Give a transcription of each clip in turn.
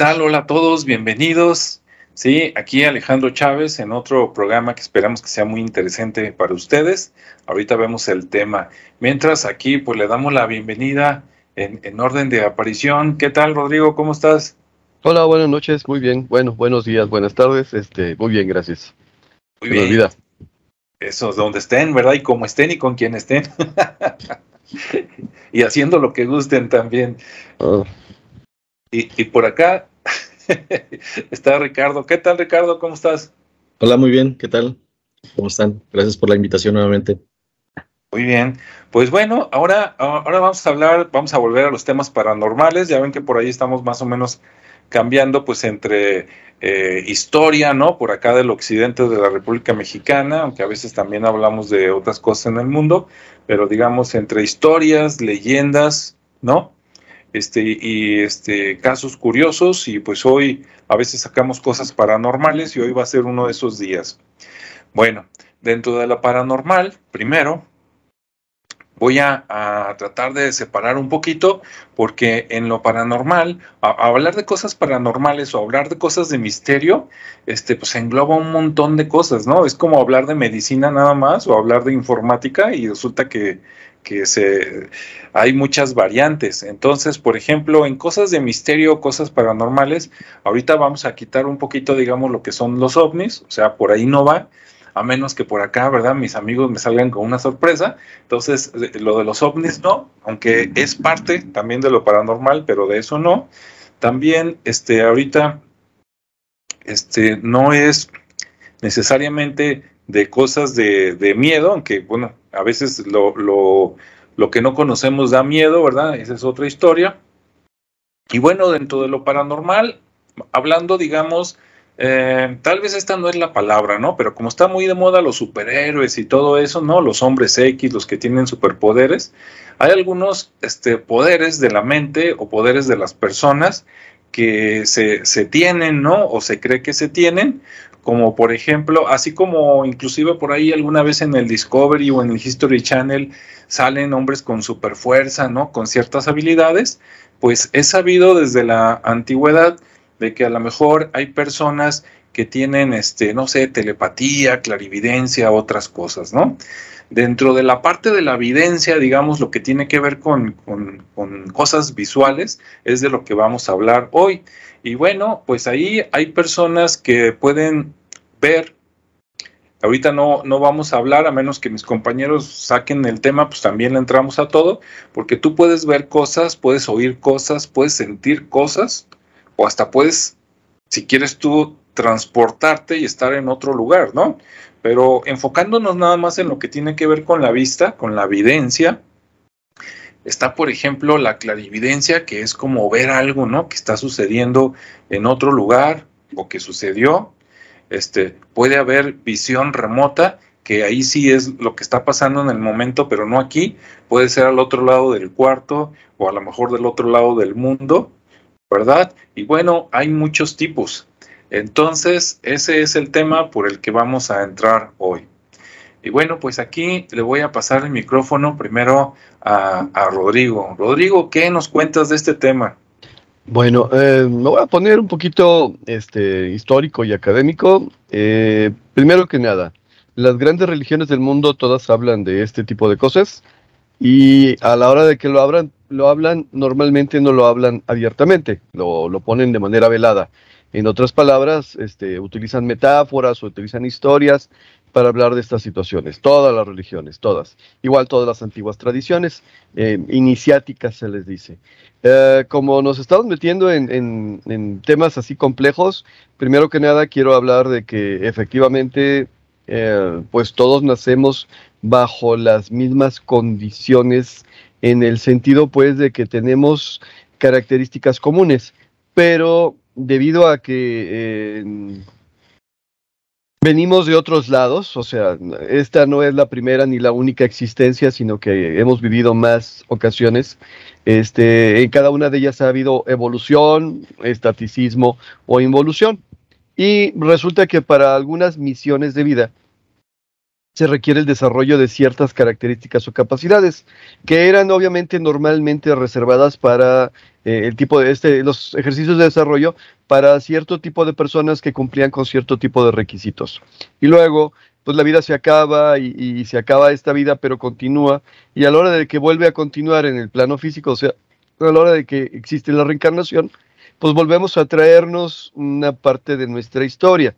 ¿Qué tal? Hola a todos, bienvenidos. Sí, aquí Alejandro Chávez en otro programa que esperamos que sea muy interesante para ustedes. Ahorita vemos el tema. Mientras aquí pues le damos la bienvenida en, en orden de aparición. ¿Qué tal, Rodrigo? ¿Cómo estás? Hola, buenas noches, muy bien. Bueno, buenos días, buenas tardes. Este, muy bien, gracias. Muy bien. Eso, donde estén, ¿verdad? Y como estén y con quien estén. y haciendo lo que gusten también. Oh. Y, y, por acá está Ricardo. ¿Qué tal, Ricardo? ¿Cómo estás? Hola, muy bien. ¿Qué tal? ¿Cómo están? Gracias por la invitación nuevamente. Muy bien. Pues bueno, ahora, ahora vamos a hablar, vamos a volver a los temas paranormales. Ya ven que por ahí estamos más o menos cambiando pues entre eh, historia, ¿no? Por acá del occidente de la República Mexicana, aunque a veces también hablamos de otras cosas en el mundo, pero digamos entre historias, leyendas, ¿no? Este, y este, casos curiosos, y pues hoy a veces sacamos cosas paranormales y hoy va a ser uno de esos días. Bueno, dentro de la paranormal, primero, voy a, tratar de separar un poquito, porque en lo paranormal, hablar de cosas paranormales o hablar de cosas de misterio, este, pues engloba un montón de cosas, ¿no? Es como hablar de medicina nada más o hablar de informática y resulta que, que se, hay muchas variantes. Entonces, por ejemplo, en cosas de misterio, cosas paranormales, ahorita vamos a quitar un poquito, digamos, lo que son los ovnis, o sea, por ahí no va a menos que por acá, ¿verdad? Mis amigos me salgan con una sorpresa. Entonces, lo de los ovnis no, aunque es parte también de lo paranormal, pero de eso no. También, este, ahorita, este, no es necesariamente de cosas de, de miedo, aunque, bueno, a veces lo, lo, lo que no conocemos da miedo, ¿verdad? Esa es otra historia. Y bueno, dentro de lo paranormal, hablando, digamos, eh, tal vez esta no es la palabra, ¿no? Pero como está muy de moda los superhéroes y todo eso, ¿no? Los hombres X, los que tienen superpoderes, hay algunos este, poderes de la mente o poderes de las personas que se, se tienen, ¿no? O se cree que se tienen, como por ejemplo, así como inclusive por ahí alguna vez en el Discovery o en el History Channel salen hombres con superfuerza, ¿no? Con ciertas habilidades, pues es sabido desde la antigüedad de que a lo mejor hay personas que tienen, este, no sé, telepatía, clarividencia, otras cosas, ¿no? Dentro de la parte de la evidencia, digamos, lo que tiene que ver con, con, cosas visuales, es de lo que vamos a hablar hoy. Y bueno, pues ahí hay personas que pueden ver Ahorita no, no vamos a hablar, a menos que mis compañeros saquen el tema, pues también le entramos a todo, porque tú puedes ver cosas, puedes oír cosas, puedes sentir cosas, o hasta puedes, si quieres tú, transportarte y estar en otro lugar, ¿no? Pero enfocándonos nada más en lo que tiene que ver con la vista, con la evidencia, está, por ejemplo, la clarividencia, que es como ver algo, ¿no? Que está sucediendo en otro lugar o que sucedió. Este, puede haber visión remota, que ahí sí es lo que está pasando en el momento, pero no aquí. Puede ser al otro lado del cuarto o a lo mejor del otro lado del mundo. ¿verdad? Y bueno, hay muchos tipos. Entonces, ese es el tema por el que vamos a entrar hoy. Y bueno, pues aquí le voy a pasar el micrófono primero a, Rodrigo. Rodrigo, ¿qué nos cuentas de este tema? Bueno, eh, me voy a poner un poquito este, histórico y académico. Eh, primero que nada, las grandes religiones del mundo todas hablan de este tipo de cosas y a la hora de que lo hablan, lo hablan, normalmente no lo hablan abiertamente, lo, lo ponen de manera velada. En otras palabras, este, utilizan metáforas o utilizan historias para hablar de estas situaciones. Todas las religiones, todas. Igual todas las antiguas tradiciones eh, iniciáticas se les dice. Eh, como nos estamos metiendo en, temas así complejos, primero que nada quiero hablar de que efectivamente, eh, pues todos nacemos bajo las mismas condiciones en el sentido pues de que tenemos características comunes, pero debido a que venimos de otros lados, o sea, esta no es la primera ni la única existencia, sino que hemos vivido más ocasiones. Este, en cada una de ellas ha habido evolución, estaticismo o involución. Y resulta que para algunas misiones de vida se requiere el desarrollo de ciertas características o capacidades que eran obviamente normalmente reservadas para eh, el tipo de este, los ejercicios de desarrollo para cierto tipo de personas que cumplían con cierto tipo de requisitos. Y luego, pues la vida se acaba y, y se acaba esta vida, pero continúa. Y a la hora de que vuelve a continuar en el plano físico, o sea, a la hora de que existe la reencarnación, pues volvemos a traernos una parte de nuestra historia.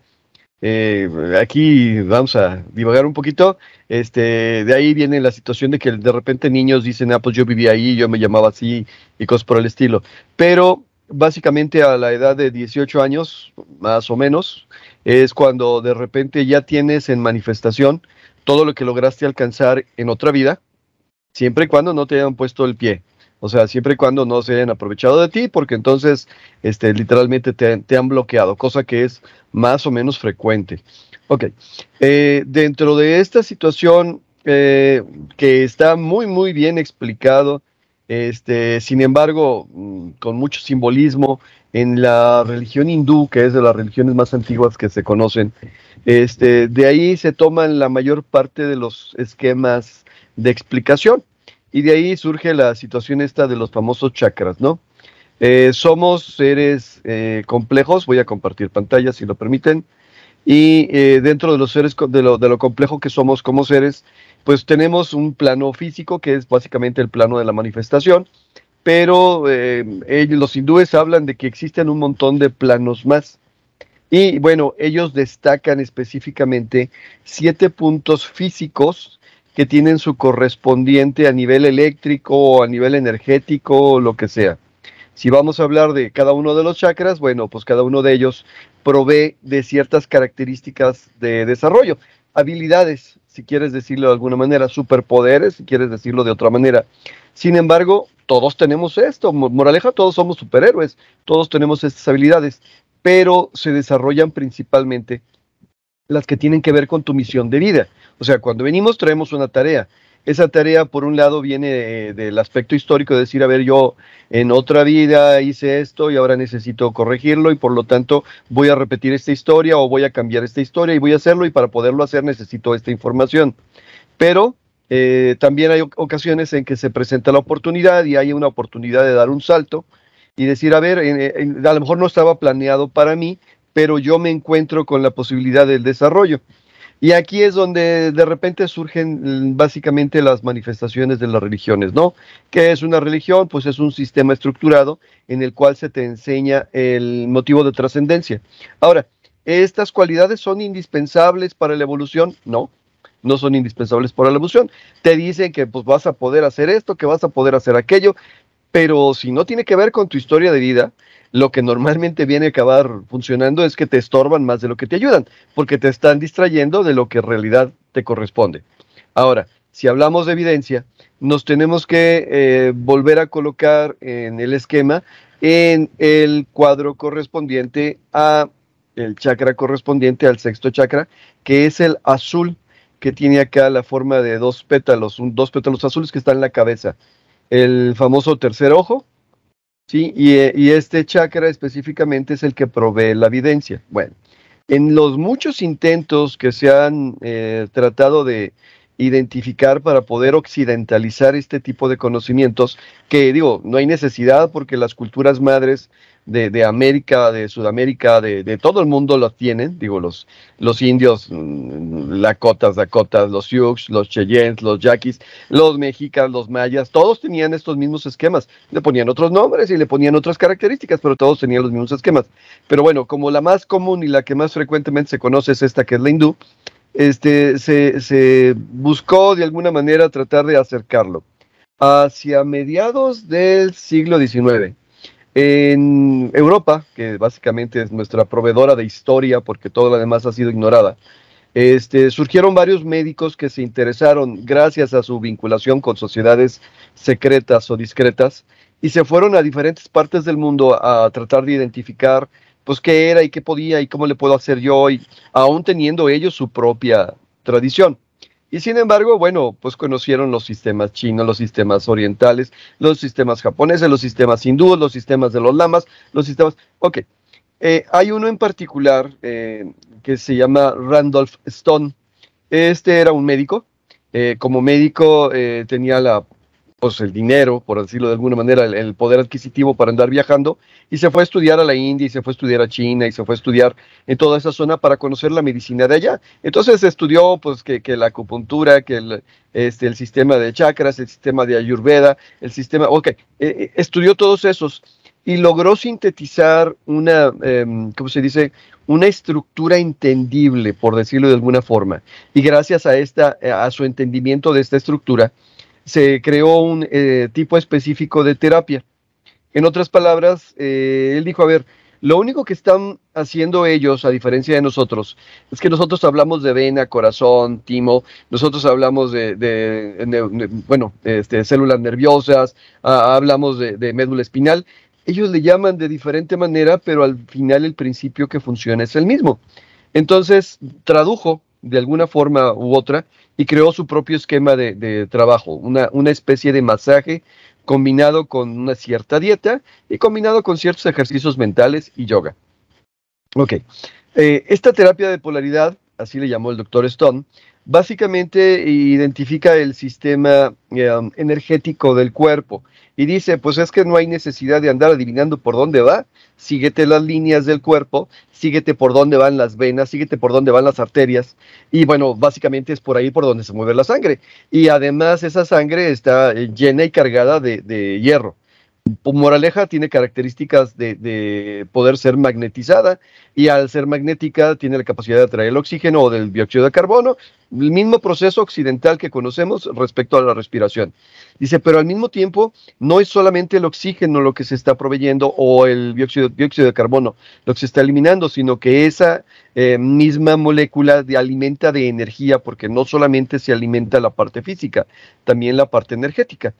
Eh, aquí vamos a divagar un poquito. Este, de ahí viene la situación de que de repente niños dicen, ah, pues yo vivía ahí, yo me llamaba así y cosas por el estilo. Pero básicamente a la edad de 18 años, más o menos, es cuando de repente ya tienes en manifestación todo lo que lograste alcanzar en otra vida, siempre y cuando no te hayan puesto el pie. O sea, siempre y cuando no se hayan aprovechado de ti, porque entonces este, literalmente te, han bloqueado, cosa que es más o menos frecuente. Ok, eh, dentro de esta situación eh, que está muy, muy bien explicado, este, sin embargo, mm, con mucho simbolismo en la religión hindú, que es de las religiones más antiguas que se conocen, este, de ahí se toman la mayor parte de los esquemas de explicación. Y de ahí surge la situación esta de los famosos chakras, ¿no? Eh, somos seres eh, complejos, voy a compartir pantalla si lo permiten, y eh, dentro de los seres, de lo, de lo complejo que somos como seres, pues tenemos un plano físico que es básicamente el plano de la manifestación, pero ellos, los hindúes hablan de que existen un montón de planos más. Y bueno, ellos destacan específicamente siete puntos físicos que tienen su correspondiente a nivel eléctrico o a nivel energético o lo que sea. Si vamos a hablar de cada uno de los chakras, bueno, pues cada uno de ellos provee de ciertas características de desarrollo, habilidades, si quieres decirlo de alguna manera, superpoderes, si quieres decirlo de otra manera. Sin embargo, todos tenemos esto, moraleja, todos somos superhéroes, todos tenemos estas habilidades, pero se desarrollan principalmente las que tienen que ver con tu misión de vida. O sea, cuando venimos traemos una tarea. Esa tarea, por un lado, viene del aspecto histórico, de decir, a ver, yo en otra vida hice esto y ahora necesito corregirlo y por lo tanto voy a repetir esta historia o voy a cambiar esta historia y voy a hacerlo y para poderlo hacer necesito esta información. Pero eh, también hay ocasiones en que se presenta la oportunidad y hay una oportunidad de dar un salto y decir, a ver, a lo mejor no estaba planeado para mí, pero yo me encuentro con la posibilidad del desarrollo. Y aquí es donde de repente surgen mm, básicamente las manifestaciones de las religiones, ¿no? ¿Qué es una religión? Pues es un sistema estructurado en el cual se te enseña el motivo de trascendencia. Ahora, ¿estas cualidades son indispensables para la evolución? No, no son indispensables para la evolución. Te dicen que pues vas a poder hacer esto, que vas a poder hacer aquello, pero si no tiene que ver con tu historia de vida, lo que normalmente viene a acabar funcionando es que te estorban más de lo que te ayudan, porque te están distrayendo de lo que en realidad te corresponde. Ahora, si hablamos de evidencia, nos tenemos que eh, volver a colocar en el esquema en el cuadro correspondiente a el chakra correspondiente al sexto chakra, que es el azul, que tiene acá la forma de dos pétalos, un, dos pétalos azules que están en la cabeza. El famoso tercer ojo, ¿sí? Y, este chakra específicamente es el que provee la evidencia. Bueno, en los muchos intentos que se han eh, tratado de identificar para poder occidentalizar este tipo de conocimientos, que digo, no hay necesidad porque las culturas madres de, América, de Sudamérica, de, todo el mundo los tienen, digo, los, los indios, mm, Lakotas, Dakotas, los Sioux, los Cheyennes, los Yaquis, los mexicas, los mayas, todos tenían estos mismos esquemas. Le ponían otros nombres y le ponían otras características, pero todos tenían los mismos esquemas. Pero bueno, como la más común y la que más frecuentemente se conoce es esta que es la hindú, este, se, se buscó de alguna manera tratar de acercarlo. Hacia mediados del siglo XIX, en Europa, que básicamente es nuestra proveedora de historia porque todo lo demás ha sido ignorada, este, surgieron varios médicos que se interesaron gracias a su vinculación con sociedades secretas o discretas y se fueron a diferentes partes del mundo a tratar de identificar pues qué era y qué podía y cómo le puedo hacer yo, y aún teniendo ellos su propia tradición. Y sin embargo, bueno, pues conocieron los sistemas chinos, los sistemas orientales, los sistemas japoneses, los sistemas hindúes, los sistemas de los lamas, los sistemas... Ok, eh, hay uno en particular eh, que se llama Randolph Stone. Este era un médico. Eh, como médico tenía la, pues, el dinero, por decirlo de alguna manera, el, poder adquisitivo para andar viajando y se fue a estudiar a la India y se fue a estudiar a China y se fue a estudiar en toda esa zona para conocer la medicina de allá. Entonces estudió pues que, la acupuntura, que el, este, el sistema de chakras, el sistema de ayurveda, el sistema, ok, estudió todos esos y logró sintetizar una, em, ¿cómo se dice? Una estructura entendible, por decirlo de alguna forma. Y gracias a, esta, a su entendimiento de esta estructura, se creó un eh, tipo específico de terapia. En otras palabras, eh, él dijo, a ver, lo único que están haciendo ellos, a diferencia de nosotros, es que nosotros hablamos de vena, corazón, timo, nosotros hablamos de, bueno, este, células nerviosas, ah, hablamos de médula espinal, ellos le llaman de diferente manera, pero al final el principio que funciona es el mismo. Entonces, tradujo de alguna forma u otra y creó su propio esquema de, trabajo, una, especie de masaje combinado con una cierta dieta y combinado con ciertos ejercicios mentales y yoga. Ok, eh, esta terapia de polaridad, así le llamó el doctor Stone, básicamente identifica el sistema eh, energético del cuerpo y dice, pues es que no hay necesidad de andar adivinando por dónde va, síguete las líneas del cuerpo, síguete por dónde van las venas, síguete por dónde van las arterias y bueno, básicamente es por ahí por donde se mueve la sangre y además esa sangre está llena y cargada de hierro. Moraleja tiene características de, poder ser magnetizada y al ser magnética tiene la capacidad de atraer el oxígeno o del dióxido de carbono, el mismo proceso occidental que conocemos respecto a la respiración. Dice, pero al mismo tiempo no es solamente el oxígeno lo que se está proveyendo o el dióxido, de carbono lo que se está eliminando, sino que esa eh, misma molécula de alimenta de energía, porque no solamente se alimenta la parte física, también la parte energética.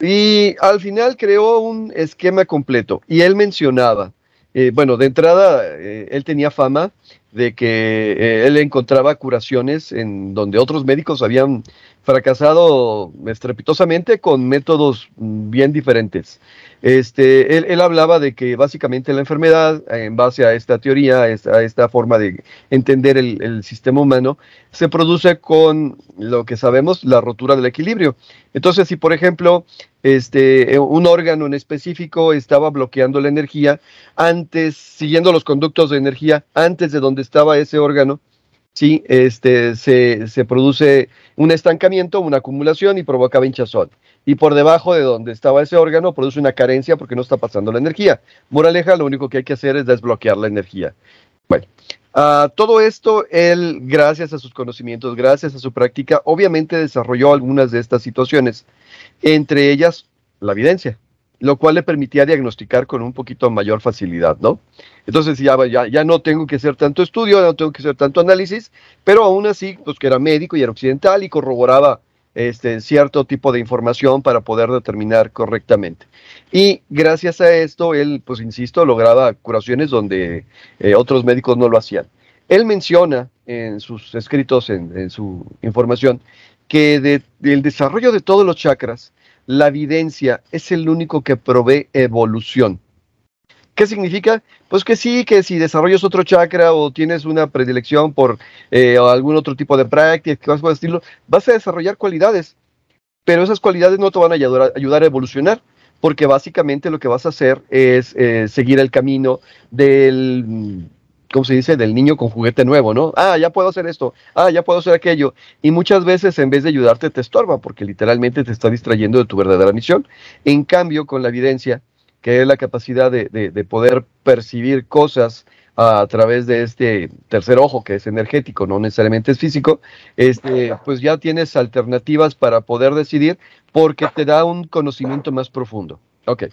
Y al final creó un esquema completo. Y él mencionaba, eh, bueno, de entrada, eh, él tenía fama de que eh, él encontraba curaciones en donde otros médicos habían fracasado estrepitosamente con métodos bien diferentes. Este, él, hablaba de que básicamente la enfermedad, en base a esta teoría, a esta, forma de entender el, sistema humano, se produce con lo que sabemos, la rotura del equilibrio. Entonces, si por ejemplo, este, un órgano en específico estaba bloqueando la energía antes, siguiendo los conductos de energía antes de donde estaba ese órgano, sí, este, se, se produce un estancamiento, una acumulación y provoca hinchazón y por debajo de donde estaba ese órgano produce una carencia porque no está pasando la energía. Moraleja, lo único que hay que hacer es desbloquear la energía. Bueno, todo esto, él, gracias a sus conocimientos, gracias a su práctica, obviamente desarrolló algunas de estas situaciones, entre ellas la evidencia, lo cual le permitía diagnosticar con un poquito mayor facilidad, ¿no? Entonces ya, ya, ya no tengo que hacer tanto estudio, no tengo que hacer tanto análisis, pero aún así, pues que era médico y era occidental y corroboraba este, cierto tipo de información para poder determinar correctamente. Y gracias a esto, él, pues insisto, lograba curaciones donde eh, otros médicos no lo hacían. Él menciona en sus escritos, en, su información, que del desarrollo de todos los chakras, la evidencia es el único que provee evolución. ¿Qué significa? Pues que sí, que si desarrollas otro chakra o tienes una predilección por eh, algún otro tipo de práctica, por estilo, vas a desarrollar cualidades, pero esas cualidades no te van a ayudar, a evolucionar, porque básicamente lo que vas a hacer es eh, seguir el camino del, ¿cómo se dice? Del niño con juguete nuevo, ¿no? Ah, ya puedo hacer esto, ah, ya puedo hacer aquello. Y muchas veces en vez de ayudarte te estorba, porque literalmente te está distrayendo de tu verdadera misión. En cambio, con la evidencia, que es la capacidad de, poder percibir cosas a través de este tercer ojo que es energético, no necesariamente es físico, este, pues ya tienes alternativas para poder decidir porque te da un conocimiento más profundo. Ok.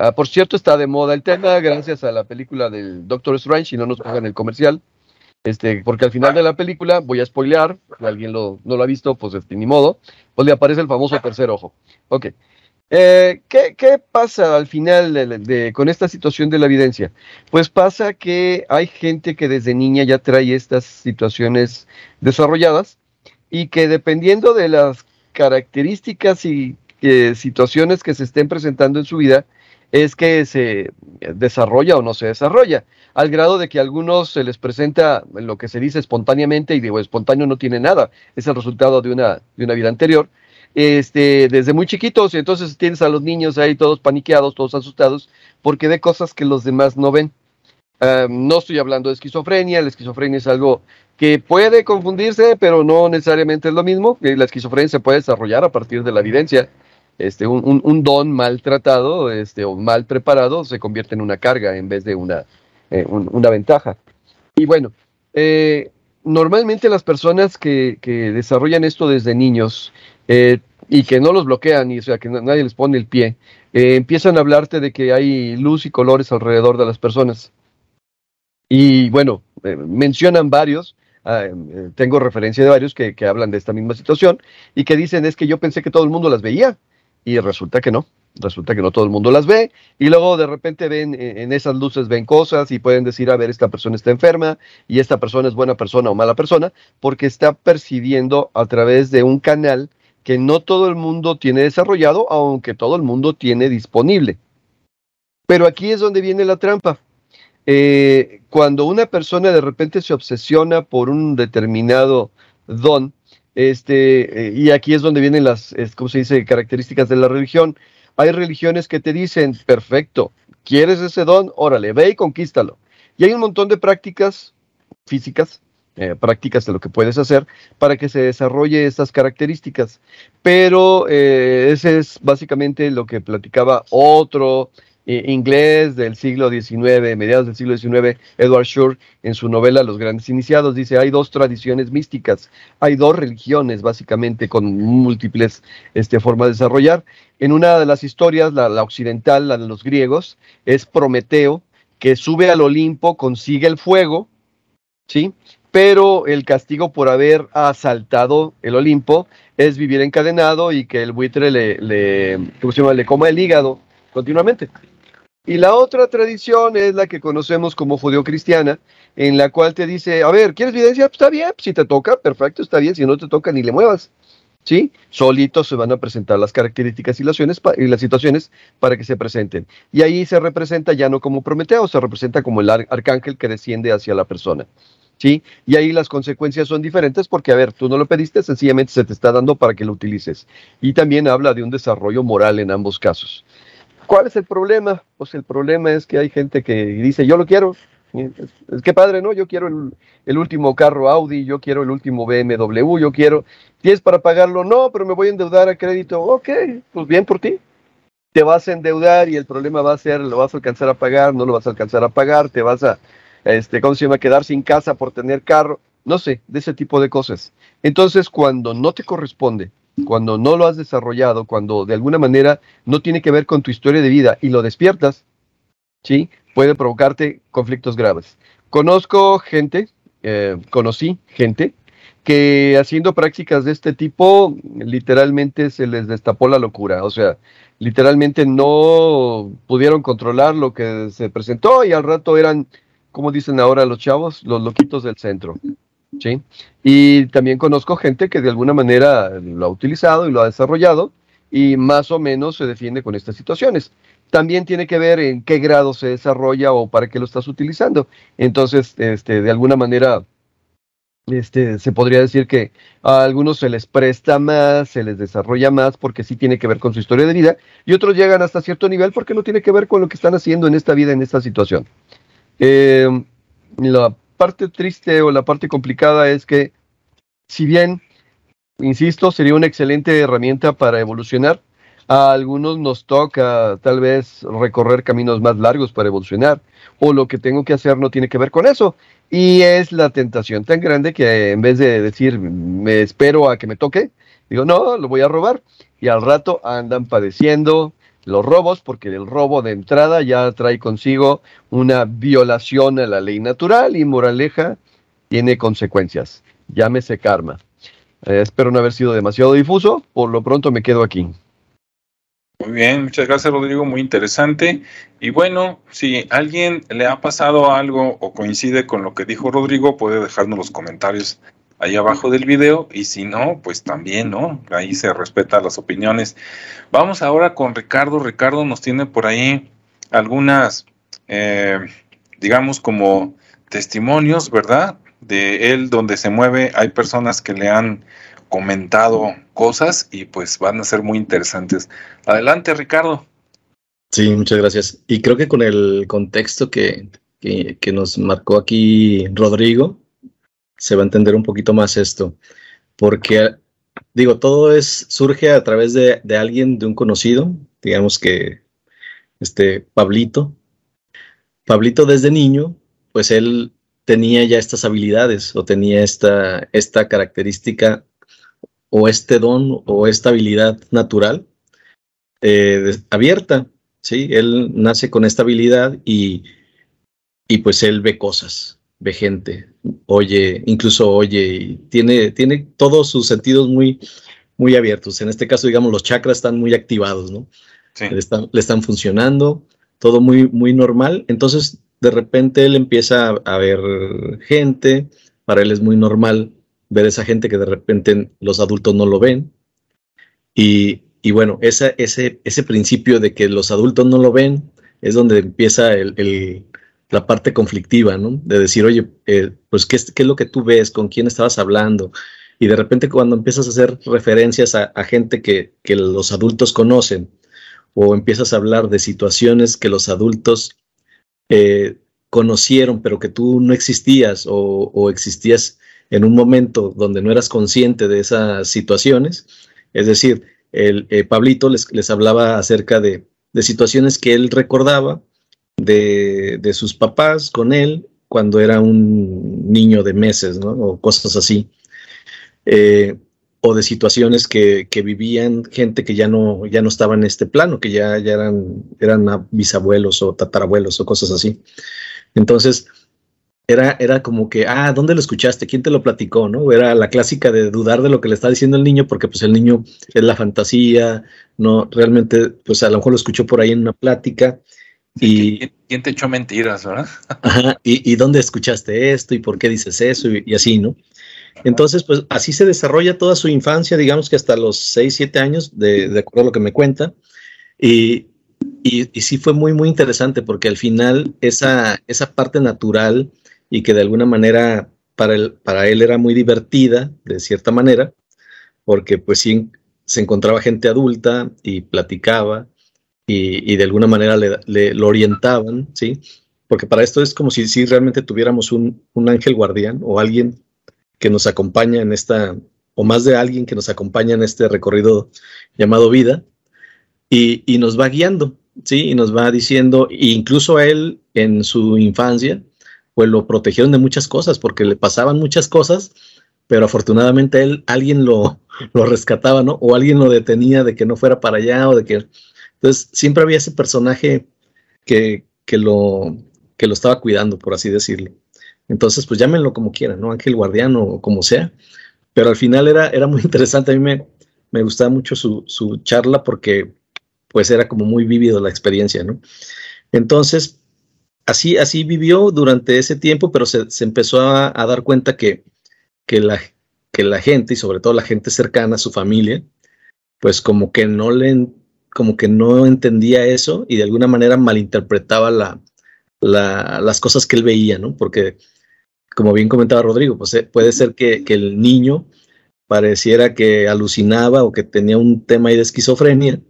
Ah, por cierto, está de moda el tema gracias a la película del Doctor Strange, si no nos pagan el comercial. Este, porque al final de la película, voy a spoilear, si alguien lo, no lo ha visto, pues este, ni modo, pues le aparece el famoso tercer ojo. Ok. Eh, ¿qué, pasa al final de, con esta situación de la evidencia? Pues pasa que hay gente que desde niña ya trae estas situaciones desarrolladas y que dependiendo de las características y eh, situaciones que se estén presentando en su vida, es que se desarrolla o no se desarrolla, al grado de que a algunos se les presenta lo que se dice espontáneamente, y digo, espontáneo no tiene nada, es el resultado de una, de una vida anterior, este, desde muy chiquitos, y entonces tienes a los niños ahí todos paniqueados, todos asustados, porque ve cosas que los demás no ven. no estoy hablando de esquizofrenia, la esquizofrenia es algo que puede confundirse, pero no necesariamente es lo mismo. La esquizofrenia se puede desarrollar a partir de la evidencia. Este, un, don mal tratado este, o mal preparado se convierte en una carga en vez de una, eh, una ventaja. Y bueno, eh, normalmente las personas que, desarrollan esto desde niños eh, y que no los bloquean, y o sea, que nadie les pone el pie, empiezan a hablarte de que hay luz y colores alrededor de las personas. Y bueno, mencionan varios, ah, tengo referencia de varios que, que, hablan de esta misma situación y que dicen es que yo pensé que todo el mundo las veía y resulta que no, resulta que no todo el mundo las ve y luego de repente ven eh, en esas luces ven cosas y pueden decir, a ver, esta persona está enferma y esta persona es buena persona o mala persona porque está percibiendo a través de un canal que no todo el mundo tiene desarrollado, aunque todo el mundo tiene disponible. Pero aquí es donde viene la trampa. Eh, cuando una persona de repente se obsesiona por un determinado don, este, eh, y aquí es donde vienen las, ¿cómo se dice?, características de la religión. Hay religiones que te dicen, perfecto, ¿quieres ese don? Órale, ve y conquístalo. Y hay un montón de prácticas físicas, eh, prácticas de lo que puedes hacer para que se desarrolle estas características. Pero eh, ese es básicamente lo que platicaba otro inglés del siglo XIX, mediados del siglo XIX, Edward Shore, en su novela Los Grandes Iniciados, dice, hay dos tradiciones místicas, hay dos religiones básicamente con múltiples este, formas de desarrollar. En una de las historias, la, la occidental, la de los griegos, es Prometeo, que sube al Olimpo, consigue el fuego, ¿sí? Pero el castigo por haber asaltado el Olimpo es vivir encadenado y que el buitre le, le, ¿cómo se llama? le coma el hígado continuamente. Y la otra tradición es la que conocemos como judeo-cristiana, en la cual te dice, a ver, ¿quieres evidencia? Pues está bien, si te toca, perfecto, está bien, si no te toca, ni le muevas. ¿Sí? Solitos se van a presentar las características y las, y las situaciones para que se presenten. Y ahí se representa ya no como Prometeo, se representa como el arcángel que desciende hacia la persona. ¿Sí? Y ahí las consecuencias son diferentes porque, a ver, tú no lo pediste, sencillamente se te está dando para que lo utilices. Y también habla de un desarrollo moral en ambos casos. ¿Cuál es el problema? Pues el problema es que hay gente que dice, yo lo quiero. Es, que padre, ¿no? Yo quiero el, último carro Audi, yo quiero el último BMW, yo quiero. ¿Tienes para pagarlo? No, pero me voy a endeudar a crédito. Ok, pues bien por ti. Te vas a endeudar y el problema va a ser, lo vas a alcanzar a pagar, no lo vas a alcanzar a pagar, te vas a, este, ¿cómo se llama? Quedar sin casa por tener carro. No sé, de ese tipo de cosas. Entonces, cuando no te corresponde cuando no lo has desarrollado, cuando de alguna manera no tiene que ver con tu historia de vida y lo despiertas, ¿sí? Puede provocarte conflictos graves. Conozco gente, eh, conocí gente que haciendo prácticas de este tipo literalmente se les destapó la locura, o sea, literalmente no pudieron controlar lo que se presentó y al rato eran, como dicen ahora los chavos, los loquitos del centro. ¿Sí? Y también conozco gente que de alguna manera lo ha utilizado y lo ha desarrollado y más o menos se defiende con estas situaciones. También tiene que ver en qué grado se desarrolla o para qué lo estás utilizando. Entonces, este, de alguna manera, este, se podría decir que a algunos se les presta más, se les desarrolla más porque sí tiene que ver con su historia de vida y otros llegan hasta cierto nivel porque no tiene que ver con lo que están haciendo en esta vida, en esta situación. Eh, la parte triste o la parte complicada es que, si bien, insisto, sería una excelente herramienta para evolucionar, a algunos nos toca tal vez recorrer caminos más largos para evolucionar, o lo que tengo que hacer no tiene que ver con eso. Y es la tentación tan grande que en vez de decir me espero a que me toque, digo, no, lo voy a robar. Y al rato andan padeciendo, los robos, porque el robo de entrada ya trae consigo una violación a la ley natural y moraleja tiene consecuencias. Llámese karma. Eh, espero no haber sido demasiado difuso, por lo pronto me quedo aquí. Muy bien, muchas gracias Rodrigo, muy interesante. Y bueno, si alguien le ha pasado algo o coincide con lo que dijo Rodrigo, puede dejarnos los comentarios ahí abajo del video y si no, pues también, ¿no? Ahí se respetan las opiniones. Vamos ahora con Ricardo. Ricardo nos tiene por ahí algunas, eh, digamos, como testimonios, ¿verdad? De él donde se mueve, hay personas que le han comentado cosas y pues van a ser muy interesantes. Adelante, Ricardo. Sí, muchas gracias. Y creo que con el contexto que, que, nos marcó aquí Rodrigo, se va a entender un poquito más esto. Porque, digo, todo es, surge a través de, de alguien, de un conocido, digamos que este Pablito. Pablito desde niño, pues él tenía ya estas habilidades o tenía esta, esta característica o este don o esta habilidad natural eh, abierta, ¿sí? Él nace con esta habilidad y, y pues él ve cosas, ve gente, oye, incluso oye, y tiene, tiene todos sus sentidos muy, muy abiertos. En este caso, digamos, los chakras están muy activados, ¿no? Le, están, le están funcionando, todo muy, muy normal. Entonces, de repente él empieza a, ver gente, para él es muy normal ver esa gente que de repente los adultos no lo ven. Y, y bueno, ese, ese, ese principio de que los adultos no lo ven es donde empieza el, la parte conflictiva, ¿no? De decir, oye, eh, pues ¿qué, ¿qué, es lo que tú ves? ¿Con quién estabas hablando? Y de repente cuando empiezas a hacer referencias a, gente que, que, los adultos conocen o empiezas a hablar de situaciones que los adultos eh, conocieron, pero que tú no existías o, existías en un momento donde no eras consciente de esas situaciones. Es decir, el eh, Pablito les, les, hablaba acerca de, de, situaciones que él recordaba de, de, sus papás con él cuando era un niño de meses, ¿no? O cosas así. Eh, o de situaciones que, que, vivían gente que ya no, ya no estaba en este plano, que ya, ya eran, eran bisabuelos o tatarabuelos o cosas así. Entonces, era, era como que, ah, ¿dónde lo escuchaste? ¿Quién te lo platicó? ¿no? Era la clásica de dudar de lo que le está diciendo el niño, porque pues el niño es la fantasía, no, realmente, pues a lo mejor lo escuchó por ahí en una plática. Y, ¿Quién te echó mentiras, verdad? Ajá, y, y, dónde escuchaste esto y por qué dices eso y, y así, ¿no? Entonces, pues así se desarrolla toda su infancia, digamos que hasta los 6, 7 años, de, de acuerdo a lo que me cuenta. Y, y, y, sí fue muy, muy interesante porque al final esa, esa parte natural y que de alguna manera para él, para él era muy divertida, de cierta manera, porque pues sí se encontraba gente adulta y platicaba y, de alguna manera le, le, lo orientaban, ¿sí? Porque para esto es como si, si realmente tuviéramos un, un ángel guardián o alguien que nos acompaña en esta, o más de alguien que nos acompaña en este recorrido llamado vida, y, y nos va guiando, ¿sí? Y nos va diciendo, e incluso a él en su infancia, pues lo protegieron de muchas cosas, porque le pasaban muchas cosas, pero afortunadamente él, alguien lo, lo rescataba, ¿no? O alguien lo detenía de que no fuera para allá, o de que... Entonces, siempre había ese personaje que, que, lo, que lo estaba cuidando, por así decirlo. Entonces, pues llámenlo como quieran, ¿no? Ángel guardián o como sea. Pero al final era, era muy interesante. A mí me, me gustaba mucho su, su, charla porque pues era como muy vívido la experiencia, ¿no? Entonces, así, así vivió durante ese tiempo, pero se, se empezó a, a, dar cuenta que, que, la, que la gente, y sobre todo la gente cercana su familia, pues como que no le como que no entendía eso y de alguna manera malinterpretaba la, la, las cosas que él veía, ¿no? Porque como bien comentaba Rodrigo, pues eh, puede ser que, que, el niño pareciera que alucinaba o que tenía un tema ahí de esquizofrenia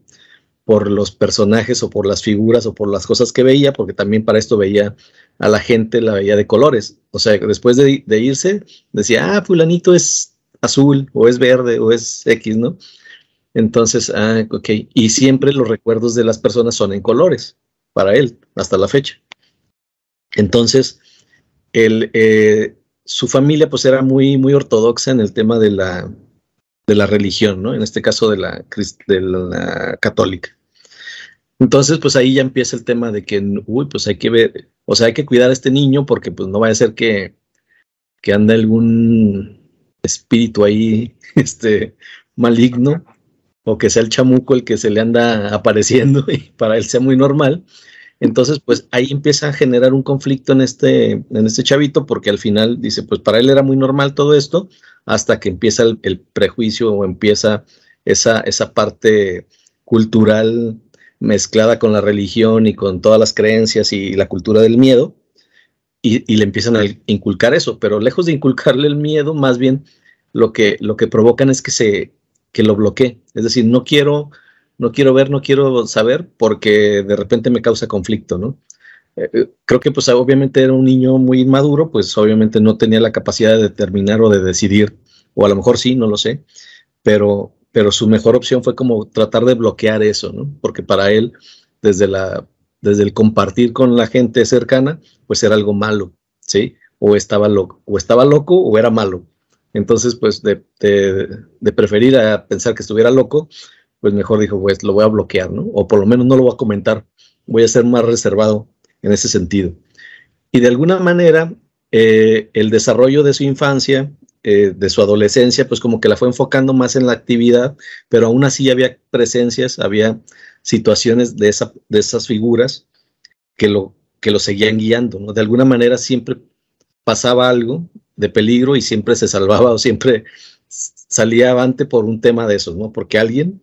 por los personajes o por las figuras o por las cosas que veía, porque también para esto veía a la gente, la veía de colores. O sea, después de, de irse, decía, ah, fulanito es azul o es verde o es X, ¿no? Entonces, ah, ok. Y siempre los recuerdos de las personas son en colores para él, hasta la fecha. Entonces, el, eh, su familia pues era muy, muy ortodoxa en el tema de la, de la religión, ¿no? En este caso de la, de la católica. Entonces, pues ahí ya empieza el tema de que, uy, pues hay que ver, o sea, hay que cuidar a este niño porque pues no vaya a ser que, que ande algún espíritu ahí, este, maligno, o que sea el chamuco el que se le anda apareciendo y para él sea muy normal. Entonces, pues ahí empieza a generar un conflicto en este, en este chavito, porque al final dice, pues para él era muy normal todo esto, hasta que empieza el, prejuicio o empieza esa, esa parte cultural mezclada con la religión y con todas las creencias y la cultura del miedo, y, le empiezan a inculcar eso, pero lejos de inculcarle el miedo, más bien lo que, lo que provocan es que se que lo bloquee. Es decir, no quiero, no quiero ver, no quiero saber, porque de repente me causa conflicto, ¿no? Eh, eh, creo que pues obviamente era un niño muy inmaduro, pues obviamente no tenía la capacidad de determinar o de decidir, o a lo mejor sí, no lo sé, pero, pero su mejor opción fue como tratar de bloquear eso, ¿no? Porque para él, desde, la, desde el compartir con la gente cercana, pues era algo malo, ¿sí? O estaba loco, o estaba loco o era malo. Entonces, pues de, de preferir a pensar que estuviera loco, pues mejor dijo, pues lo voy a bloquear, ¿no? O por lo menos no lo voy a comentar, voy a ser más reservado en ese sentido. Y de alguna manera, eh, el desarrollo de su infancia, eh, de su adolescencia, pues como que la fue enfocando más en la actividad, pero aún así había presencias, había situaciones de, esa, de esas figuras que lo, que lo seguían guiando, ¿no? De alguna manera siempre pasaba algo de peligro y siempre se salvaba o siempre salía avante por un tema de esos, ¿no? Porque alguien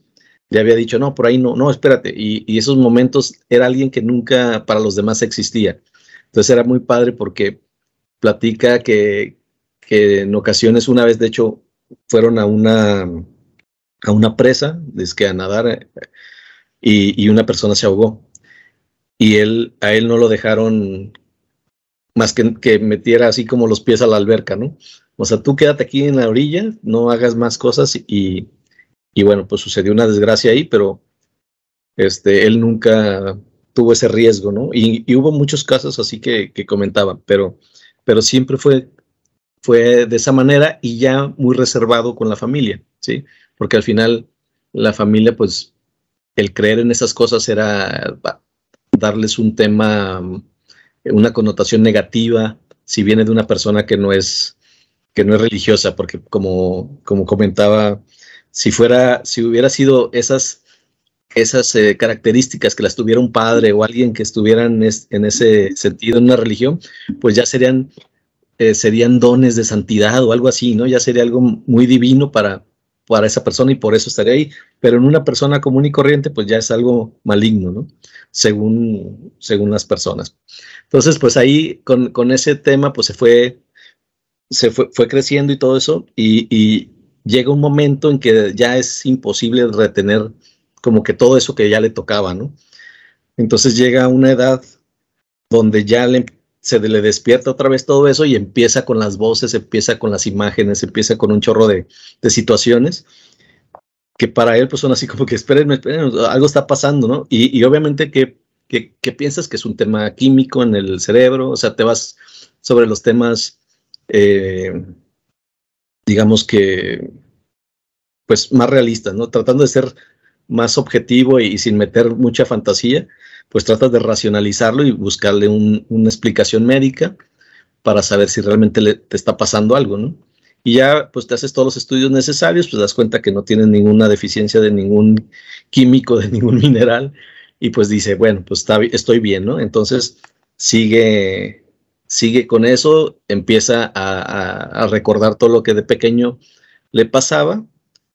le había dicho, no, por ahí no, no, espérate. Y, esos momentos era alguien que nunca para los demás existía. Entonces era muy padre porque platica que, en ocasiones, una vez de hecho, fueron a una, a una presa, es que a nadar, y, una persona se ahogó. Y él, a él no lo dejaron más que, que metiera así como los pies a la alberca, ¿no? O sea, tú quédate aquí en la orilla, no hagas más cosas y, y bueno, pues sucedió una desgracia ahí, pero este, él nunca tuvo ese riesgo, ¿no? Y, hubo muchos casos así que, que comentaban, pero, pero siempre fue, fue de esa manera y ya muy reservado con la familia, ¿sí? Porque al final la familia, pues, el creer en esas cosas era darles un tema, una connotación negativa, si viene de una persona que no es, que no es religiosa, porque como, como comentaba si fuera, si hubiera sido esas, esas eh, características que las tuviera un padre o alguien que estuvieran en, ese sentido en una religión, pues ya serían, eh, serían dones de santidad o algo así, ¿no? Ya sería algo muy divino para, para esa persona y por eso estaría ahí. Pero en una persona común y corriente, pues ya es algo maligno, ¿no? Según, según las personas. Entonces, pues ahí con, con ese tema, pues se fue, se fue, fue creciendo y todo eso. Y, llega un momento en que ya es imposible retener como que todo eso que ya le tocaba, ¿no? Entonces llega una edad donde ya se le despierta otra vez todo eso y empieza con las voces, empieza con las imágenes, empieza con un chorro de, situaciones que para él pues son así como que espérenme, espérenme algo está pasando, ¿no? Y, obviamente que, que, piensas que es un tema químico en el cerebro, o sea, te vas sobre los temas eh, digamos que, pues más realistas, ¿no? Tratando de ser más objetivo y, sin meter mucha fantasía, pues tratas de racionalizarlo y buscarle una explicación médica para saber si realmente le, te está pasando algo, ¿no? Y ya, pues te haces todos los estudios necesarios, pues das cuenta que no tienes ninguna deficiencia de ningún químico, de ningún mineral, y pues dice, bueno, pues está, estoy bien, ¿no? Entonces sigue sigue con eso, empieza a, recordar todo lo que de pequeño le pasaba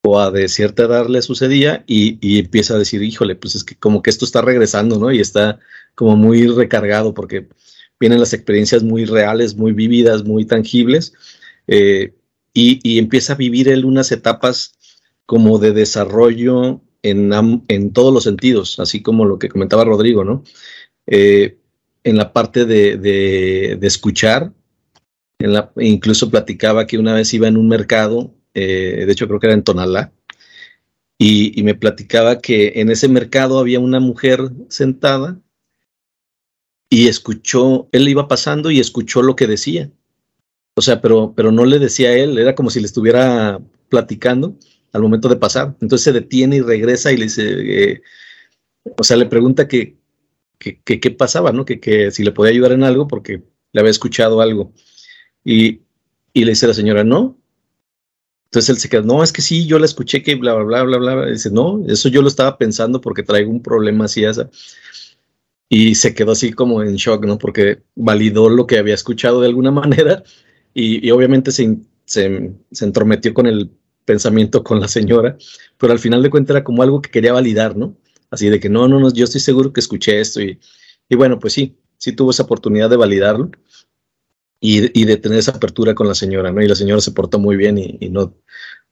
o a de cierta edad le sucedía y, empieza a decir, híjole, pues es que como que esto está regresando, ¿no? Y está como muy recargado porque vienen las experiencias muy reales, muy vividas, muy tangibles eh, y, empieza a vivir él unas etapas como de desarrollo en, en todos los sentidos, así como lo que comentaba Rodrigo, ¿no? Eh, en la parte de, escuchar. En la, incluso platicaba que una vez iba en un mercado, eh, de hecho creo que era en Tonalá, y, me platicaba que en ese mercado había una mujer sentada y escuchó, él iba pasando y escuchó lo que decía. O sea, pero, pero no le decía a él, era como si le estuviera platicando al momento de pasar. Entonces se detiene y regresa y le dice, eh, o sea, le pregunta que, qué pasaba, ¿no? Que, si le podía ayudar en algo porque le había escuchado algo. Y, y le dice la señora, no. Entonces él se queda, no, es que sí, yo la escuché que bla, bla, bla, bla, bla. dice, no, eso yo lo estaba pensando porque traigo un problema así, esa. Y se quedó así como en shock, ¿no? Porque validó lo que había escuchado de alguna manera y, y obviamente se, se, se, entrometió con el pensamiento con la señora, pero al final de cuentas era como algo que quería validar, ¿no? así de que no, no, no, yo estoy seguro que escuché esto y, y bueno, pues sí, sí tuvo esa oportunidad de validarlo y, y, de tener esa apertura con la señora, ¿no? Y la señora se portó muy bien y, no,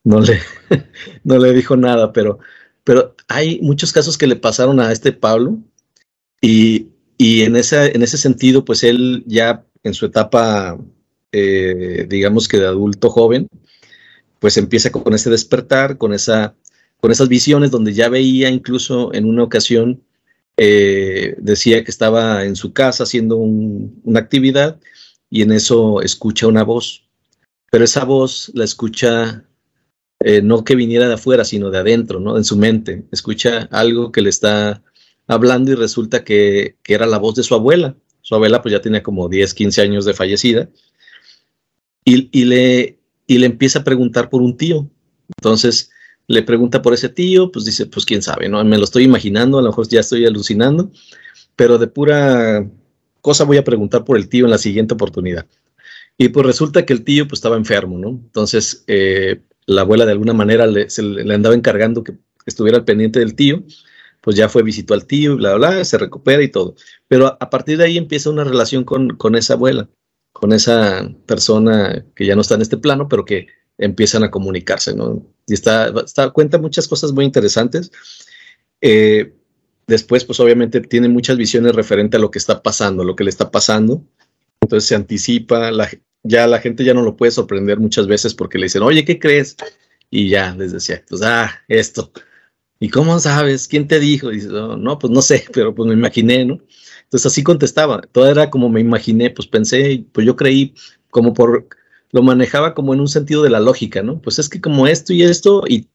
no, le, no le dijo nada, pero, pero hay muchos casos que le pasaron a este Pablo y, y en, ese, en ese sentido, pues él ya en su etapa, eh, digamos que de adulto joven, pues empieza con ese despertar, con, esa, con esas visiones donde ya veía incluso en una ocasión, eh, decía que estaba en su casa haciendo una actividad y en eso escucha una voz, pero esa voz la escucha eh, no que viniera de afuera, sino de adentro, ¿no? En su mente, escucha algo que le está hablando y resulta que, que era la voz de su abuela. Su abuela pues ya tenía como 10, 15 años de fallecida y, y le, y le empieza a preguntar por un tío. Entonces le pregunta por ese tío, pues dice, pues quién sabe, ¿no? Me lo estoy imaginando, a lo mejor ya estoy alucinando, pero de pura cosa voy a preguntar por el tío en la siguiente oportunidad. Y pues resulta que el tío pues estaba enfermo, ¿no? Entonces eh, la abuela de alguna manera le, le andaba encargando que estuviera al pendiente del tío, pues ya fue, visitó al tío, bla, bla, bla, se recupera y todo. Pero a, partir de ahí empieza una relación con, con esa abuela con esa persona que ya no está en este plano, pero que empiezan a comunicarse, ¿no? Y está, está cuenta muchas cosas muy interesantes. Eh, después, pues obviamente tiene muchas visiones referente a lo que está pasando, lo que le está pasando. Entonces se anticipa, la, ya la gente ya no lo puede sorprender muchas veces porque le dicen, oye, ¿qué crees? Y ya les decía, pues, ah, esto. ¿Y cómo sabes? ¿Quién te dijo? Dice, no, pues no sé, pero pues me imaginé, ¿no? Entonces así contestaba, todo era como me imaginé, pues pensé, pues yo creí como por, lo manejaba como en un sentido de la lógica, ¿no? Pues es que como esto y esto, y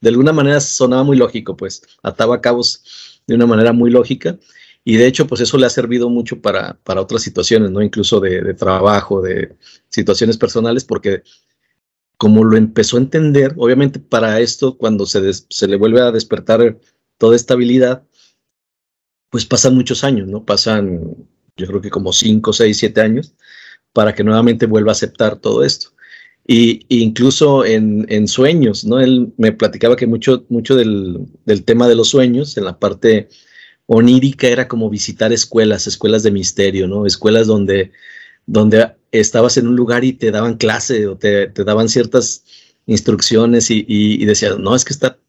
de alguna manera sonaba muy lógico, pues ataba cabos de una manera muy lógica. Y de hecho, pues eso le ha servido mucho para, para otras situaciones, ¿no? Incluso de, de trabajo, de situaciones personales, porque como lo empezó a entender, obviamente para esto, cuando se, se le vuelve a despertar toda esta habilidad, pues pasan muchos años, ¿no? Pasan, yo creo que como 5, 6, 7 años para que nuevamente vuelva a aceptar todo esto. Y, incluso en, sueños, ¿no? Él me platicaba que mucho, mucho del, tema de los sueños, en la parte onírica, era como visitar escuelas, escuelas de misterio, ¿no? Escuelas donde, donde estabas en un lugar y te daban clase o te, daban ciertas instrucciones y, y, y decías, no, es que está,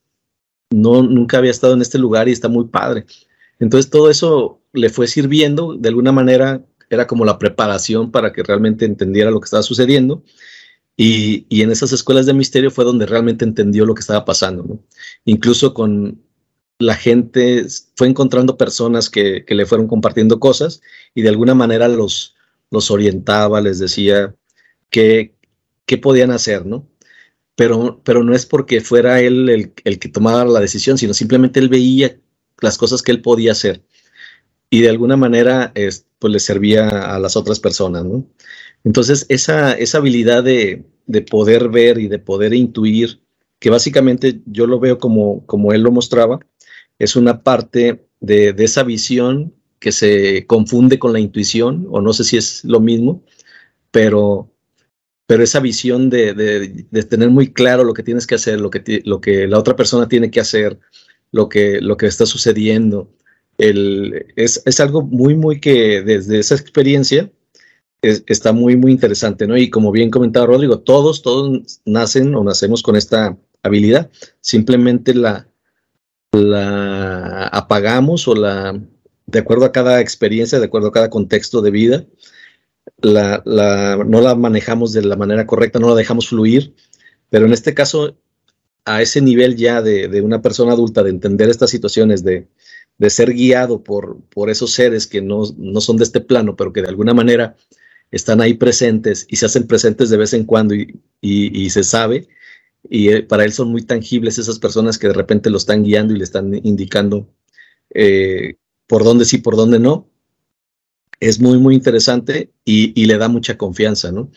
no, nunca había estado en este lugar y está muy padre. Entonces todo eso le fue sirviendo, de alguna manera era como la preparación para que realmente entendiera lo que estaba sucediendo. Y, en esas escuelas de misterio fue donde realmente entendió lo que estaba pasando. Incluso con la gente fue encontrando personas que, que, le fueron compartiendo cosas y de alguna manera los, los orientaba, les decía qué, qué podían hacer, ¿no? Pero, pero no es porque fuera él el, que tomaba la decisión, sino simplemente él veía las cosas que él podía hacer. Y de alguna manera, es, pues le servía a las otras personas. Entonces, esa, esa habilidad de, de, poder ver y de poder intuir, que básicamente yo lo veo como, como él lo mostraba, es una parte de, de esa visión que se confunde con la intuición, o no sé si es lo mismo, pero, pero esa visión de, de, tener muy claro lo que tienes que hacer, lo que, lo que la otra persona tiene que hacer, lo que, lo que está sucediendo. El, es, es, algo muy, muy que desde esa experiencia es, está muy, muy interesante, ¿no? Y como bien comentaba Rodrigo, todos, todos nacen o nacemos con esta habilidad. Simplemente la, la apagamos o la, de acuerdo a cada experiencia, de acuerdo a cada contexto de vida, la, la, no la manejamos de la manera correcta, no la dejamos fluir, pero en este caso a ese nivel ya de, de, una persona adulta, de entender estas situaciones, de, de ser guiado por, por esos seres que no, no, son de este plano, pero que de alguna manera están ahí presentes y se hacen presentes de vez en cuando y, y, se sabe, y eh, para él son muy tangibles esas personas que de repente lo están guiando y le están indicando eh, por dónde sí, por dónde no. Es muy, muy interesante y, y le da mucha confianza, ¿no?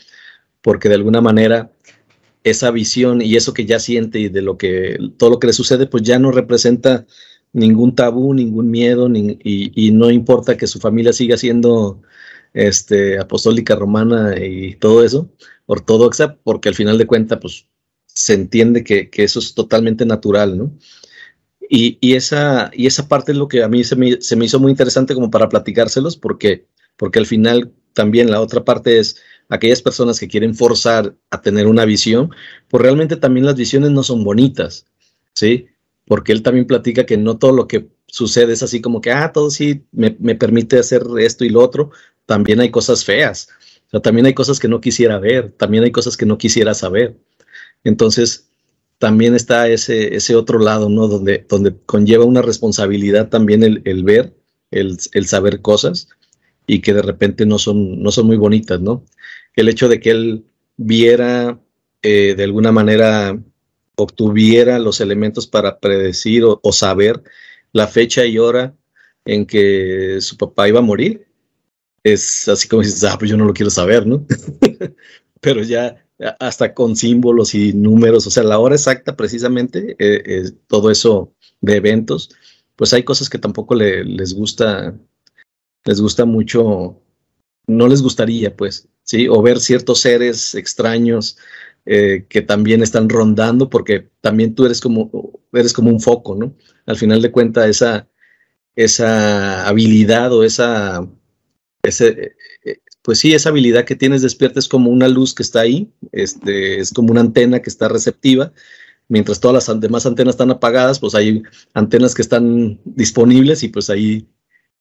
Porque de alguna manera esa visión y eso que ya siente y de lo que todo lo que le sucede, pues ya no representa ningún tabú, ningún miedo, ni, y, no importa que su familia siga siendo este, apostólica romana y todo eso, ortodoxa, porque al final de cuentas, pues se entiende que, que eso es totalmente natural, ¿no? Y, y, esa, y esa parte es lo que a mí se me, se me hizo muy interesante como para platicárselos, porque, porque al final también la otra parte es aquellas personas que quieren forzar a tener una visión, pues realmente también las visiones no son bonitas, ¿sí? Porque él también platica que no todo lo que sucede es así como que, ah, todo sí me, me permite hacer esto y lo otro, también hay cosas feas, o también hay cosas que no quisiera ver, también hay cosas que no quisiera saber. Entonces, también está ese, ese otro lado, ¿no? Donde, donde conlleva una responsabilidad también el, el ver, el, el, saber cosas y que de repente no son, no son muy bonitas, ¿no? El hecho de que él viera eh, de alguna manera, obtuviera los elementos para predecir o, o, saber la fecha y hora en que su papá iba a morir, es así como dices, ah, pues yo no lo quiero saber, ¿no? Pero ya hasta con símbolos y números, o sea, la hora exacta precisamente, eh, todo eso de eventos, pues hay cosas que tampoco le, les gusta, les gusta mucho, no les gustaría, pues, ¿sí? O ver ciertos seres extraños eh, que también están rondando, porque también tú eres como, eres como un foco, ¿no? Al final de cuentas, esa, esa habilidad o esa, ese, pues sí, esa habilidad que tienes despierta es como una luz que está ahí, este, es como una antena que está receptiva, mientras todas las demás antenas están apagadas, pues hay antenas que están disponibles y pues ahí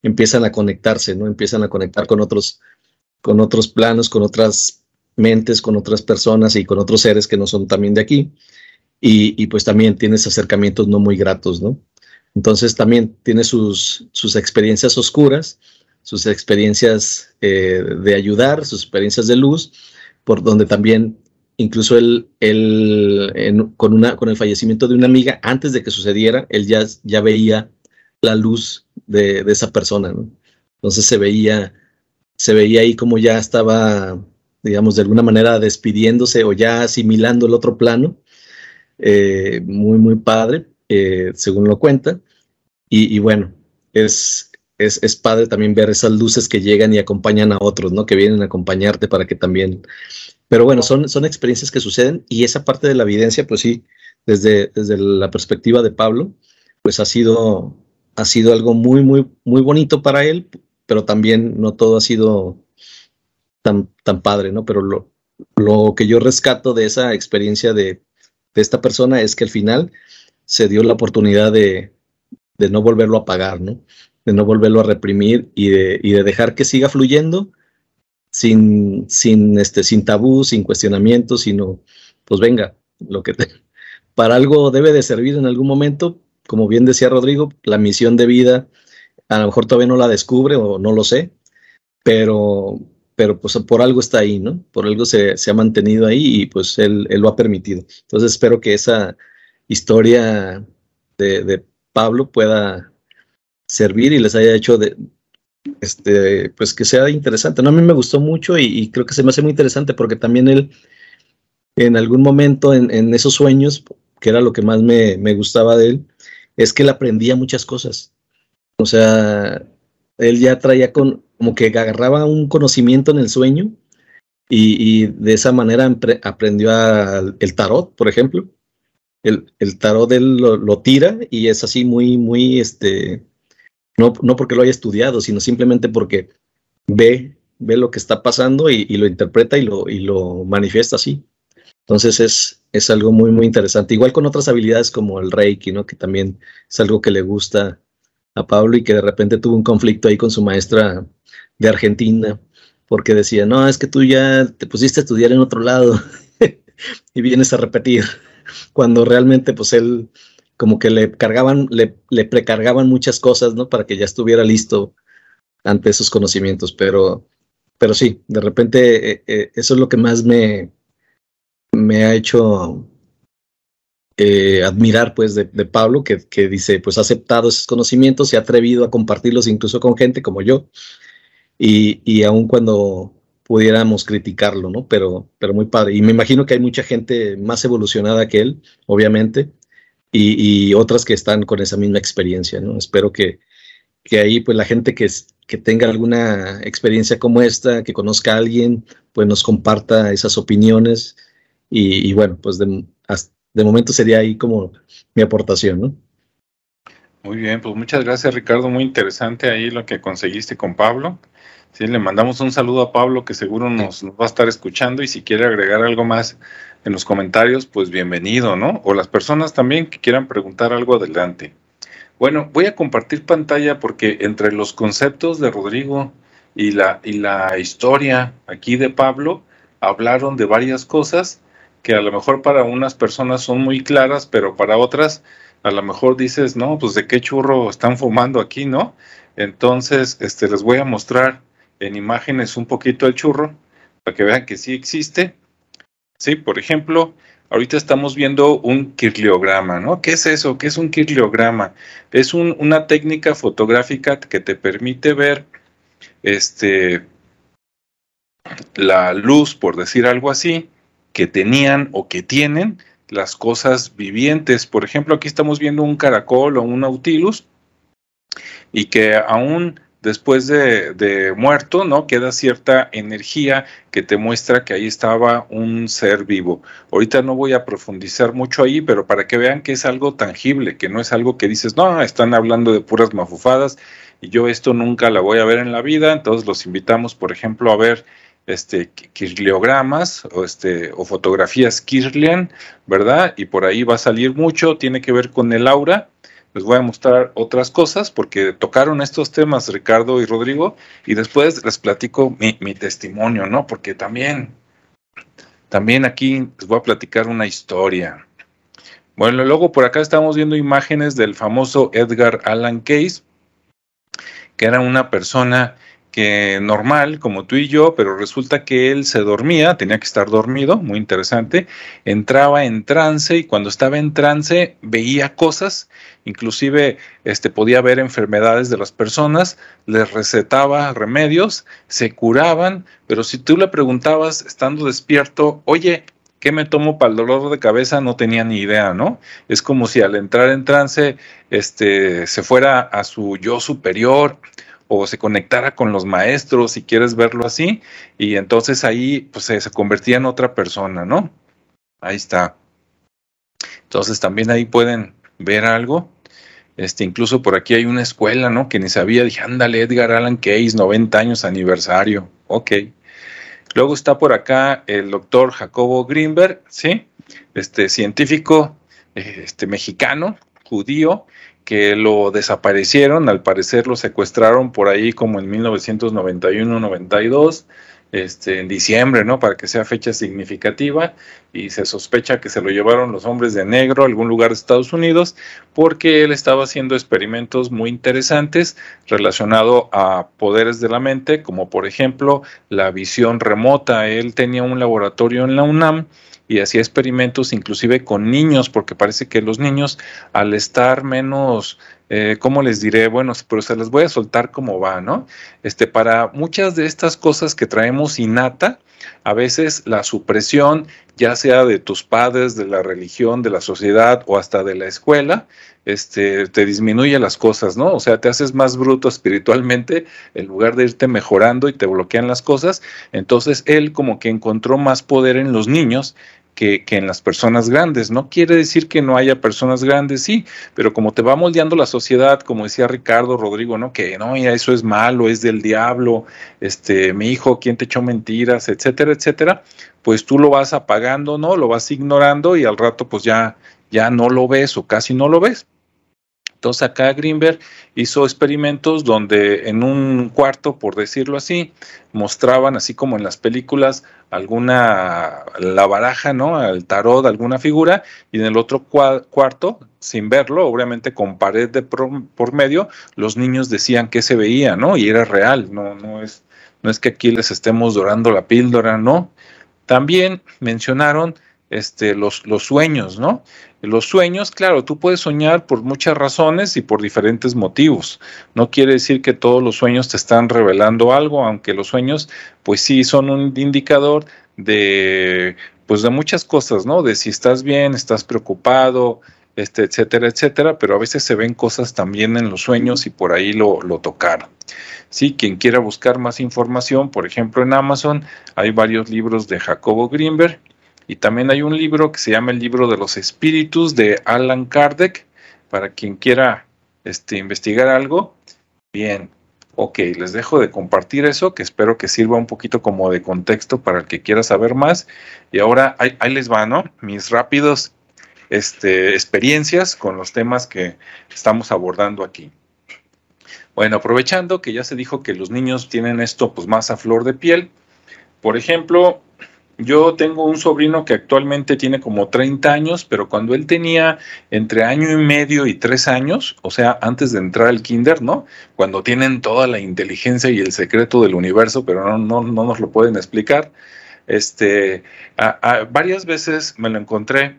empiezan a conectarse, ¿no? Empiezan a conectar con otros, con otros planos, con otras mentes, con otras personas y con otros seres que no son también de aquí. Y, y pues también tienes acercamientos no muy gratos, ¿no? Entonces también tiene sus, sus experiencias oscuras, sus experiencias eh, de ayudar, sus experiencias de luz, por donde también incluso él, con, el fallecimiento de una amiga, antes de que sucediera, él ya, veía la luz de, esa persona, ¿no? Entonces se veía, se veía ahí como ya estaba, digamos, de alguna manera despidiéndose o ya asimilando el otro plano, eh, muy, muy padre, eh, según lo cuenta. Y bueno, es, es, es, padre también ver esas luces que llegan y acompañan a otros, ¿no? Que vienen a acompañarte para que también... Pero bueno, son, son experiencias que suceden y esa parte de la evidencia, pues sí, desde, desde la perspectiva de Pablo, pues ha sido, ha sido algo muy, muy, muy bonito para él, pero también no todo ha sido tan, tan padre, ¿no? Pero lo, lo que yo rescato de esa experiencia de, de esta persona es que al final se dio la oportunidad de, de no volverlo a pagar, ¿no? De no volverlo a reprimir y de, y de dejar que siga fluyendo sin, sin, este, sin tabú, sin cuestionamiento, sino, pues venga, lo que te, para algo debe de servir en algún momento, como bien decía Rodrigo, la misión de vida, a lo mejor todavía no la descubre o no lo sé, pero, pero pues por algo está ahí, ¿no? Por algo se, se ha mantenido ahí y pues él, él, lo ha permitido. Entonces espero que esa historia de, de Pablo pueda, servir y les haya hecho de, este, pues que sea interesante. No, a mí me gustó mucho y, creo que se me hace muy interesante porque también él, en algún momento en, en esos sueños, que era lo que más me, me, gustaba de él, es que él aprendía muchas cosas. O sea, él ya traía con, como que agarraba un conocimiento en el sueño y, y de esa manera aprendió a, el tarot, por ejemplo. El, el tarot él lo, lo, tira y es así muy, muy, este, no, no porque lo haya estudiado, sino simplemente porque ve, ve lo que está pasando y, lo interpreta y lo, y lo manifiesta así. Entonces es, es algo muy, muy interesante. Igual con otras habilidades como el Reiki, ¿no? Que también es algo que le gusta a Pablo y que de repente tuvo un conflicto ahí con su maestra de Argentina, porque decía, no, es que tú ya te pusiste a estudiar en otro lado y vienes a repetir, cuando realmente pues él como que le cargaban, le, le, precargaban muchas cosas, ¿no? Para que ya estuviera listo ante esos conocimientos, pero, pero sí, de repente eh, eh, eso es lo que más me, me ha hecho eh, admirar, pues, de, de Pablo, que, que, dice, pues, ha aceptado esos conocimientos y ha atrevido a compartirlos incluso con gente como yo, y, y aun cuando pudiéramos criticarlo, ¿no? Pero, pero muy padre. Y me imagino que hay mucha gente más evolucionada que él, obviamente, y, y, otras que están con esa misma experiencia, ¿no? Espero que, que ahí, pues, la gente que, que tenga alguna experiencia como esta, que conozca a alguien, pues nos comparta esas opiniones y, y bueno, pues de, de momento sería ahí como mi aportación, ¿no? Muy bien, pues muchas gracias Ricardo, muy interesante ahí lo que conseguiste con Pablo. Sí, le mandamos un saludo a Pablo que seguro nos, va a estar escuchando y si quiere agregar algo más en los comentarios, pues bienvenido, ¿no? O las personas también que quieran preguntar algo adelante. Bueno, voy a compartir pantalla porque entre los conceptos de Rodrigo y la, y la historia aquí de Pablo, hablaron de varias cosas que a lo mejor para unas personas son muy claras, pero para otras a lo mejor dices, no, pues de qué churro están fumando aquí, ¿no? Entonces, este, les voy a mostrar en imágenes un poquito el churro para que vean que sí existe. Sí, por ejemplo, ahorita estamos viendo un kirliograma, ¿no? ¿Qué es eso? ¿Qué es un kirliograma? Es una técnica fotográfica que te permite ver este, la luz, por decir algo así, que tenían o que tienen las cosas vivientes. Por ejemplo, aquí estamos viendo un caracol o un nautilus y que aún después de, muerto, ¿no? Queda cierta energía que te muestra que ahí estaba un ser vivo. Ahorita no voy a profundizar mucho ahí, pero para que vean que es algo tangible, que no es algo que dices, no, están hablando de puras mafufadas y yo esto nunca la voy a ver en la vida. Entonces los invitamos, por ejemplo, a ver este, kirliogramas o, este, o fotografías Kirlian, ¿verdad? Y por ahí va a salir mucho, tiene que ver con el aura. Les voy a mostrar otras cosas porque tocaron estos temas Ricardo y Rodrigo y después les platico mi, mi testimonio, ¿no? Porque también, también aquí les voy a platicar una historia. Bueno, luego por acá estamos viendo imágenes del famoso Edgar Allan Case, que era una persona que normal, como tú y yo, pero resulta que él se dormía, tenía que estar dormido, muy interesante, entraba en trance y cuando estaba en trance veía cosas, inclusive este, podía ver enfermedades de las personas, les recetaba remedios, se curaban, pero si tú le preguntabas estando despierto, oye, ¿qué me tomo para el dolor de cabeza? No tenía ni idea, ¿no? Es como si al entrar en trance este, se fuera a su yo superior o se conectara con los maestros, si quieres verlo así, y entonces ahí pues se, convertía en otra persona, ¿no? Ahí está. Entonces también ahí pueden ver algo. Este, incluso por aquí hay una escuela, ¿no? Que ni sabía, dije, ándale, Edgar Allan Case, 90 años aniversario. Ok. Luego está por acá el doctor Jacobo Greenberg, ¿sí? Este científico este, mexicano, judío, que lo desaparecieron, al parecer lo secuestraron por ahí como en 1991-92, este, en diciembre, ¿no? Para que sea fecha significativa, y se sospecha que se lo llevaron los hombres de negro a algún lugar de Estados Unidos, porque él estaba haciendo experimentos muy interesantes relacionados a poderes de la mente, como por ejemplo la visión remota. Él tenía un laboratorio en la UNAM, y hacía experimentos inclusive con niños, porque parece que los niños al estar menos, eh, ¿cómo les diré? Bueno, pero se les voy a soltar como va, ¿no? Este, para muchas de estas cosas que traemos innata, a veces la supresión, ya sea de tus padres, de la religión, de la sociedad o hasta de la escuela, este, te disminuye las cosas, ¿no? O sea, te haces más bruto espiritualmente en lugar de irte mejorando y te bloquean las cosas. Entonces, él como que encontró más poder en los niños que, en las personas grandes. No quiere decir que no haya personas grandes, sí, pero como te va moldeando la sociedad, como decía Ricardo Rodrigo, ¿no? Que no, ya eso es malo, es del diablo, este, mi hijo, ¿quién te echó mentiras, etcétera, etcétera? Pues tú lo vas apagando, ¿no? Lo vas ignorando y al rato pues ya, ya no lo ves o casi no lo ves. Entonces acá Greenberg hizo experimentos donde en un cuarto, por decirlo así, mostraban, así como en las películas, alguna, la baraja, ¿no? El tarot, alguna figura, y en el otro cuarto, sin verlo, obviamente con pared de por medio, los niños decían que se veía, ¿no? Y era real, no, no, es, no es que aquí les estemos dorando la píldora, ¿no? También mencionaron este, los, los sueños, ¿no? Los sueños, claro, tú puedes soñar por muchas razones y por diferentes motivos. No quiere decir que todos los sueños te están revelando algo, aunque los sueños, pues sí, son un indicador de, pues de muchas cosas, ¿no? De si estás bien, estás preocupado, este, etcétera, etcétera, pero a veces se ven cosas también en los sueños y por ahí lo, lo tocaron. Sí, quien quiera buscar más información, por ejemplo, en Amazon hay varios libros de Jacobo Greenberg y también hay un libro que se llama el libro de los espíritus de Alan Kardec, para quien quiera este, investigar algo. Bien, ok, les dejo de compartir eso, que espero que sirva un poquito como de contexto para el que quiera saber más. Y ahora ahí, les va, ¿no? Mis rápidos este, experiencias con los temas que estamos abordando aquí. Bueno, aprovechando que ya se dijo que los niños tienen esto pues más a flor de piel, por ejemplo, yo tengo un sobrino que actualmente tiene como 30 años, pero cuando él tenía entre año y medio y tres años, o sea, antes de entrar al kinder, ¿no? Cuando tienen toda la inteligencia y el secreto del universo, pero no, no, no nos lo pueden explicar, este, varias veces me lo encontré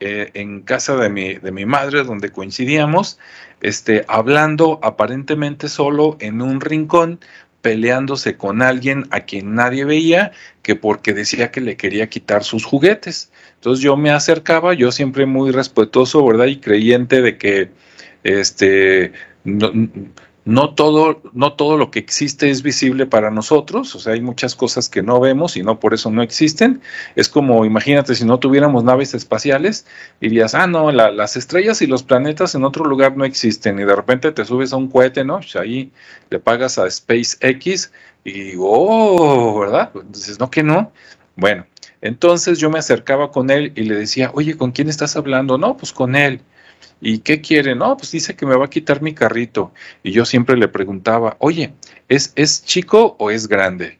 eh, en casa de mi, de mi madre, donde coincidíamos, este, hablando aparentemente solo en un rincón, peleándose con alguien a quien nadie veía, que porque decía que le quería quitar sus juguetes. Entonces yo me acercaba, yo siempre muy respetuoso, ¿verdad? Y creyente de que este no, no todo, no todo lo que existe es visible para nosotros, o sea, hay muchas cosas que no vemos y no por eso no existen. Es como, imagínate, si no tuviéramos naves espaciales, dirías, ah, no, las estrellas y los planetas en otro lugar no existen, y de repente te subes a un cohete, ¿no? Pues ahí le pagas a SpaceX y oh, ¿verdad? Dices, no, que no. Bueno, entonces yo me acercaba con él y le decía, oye, ¿con quién estás hablando? No, pues con él. ¿Y qué quiere? No, pues dice que me va a quitar mi carrito. Y yo siempre le preguntaba, oye, ¿es, es chico o es grande?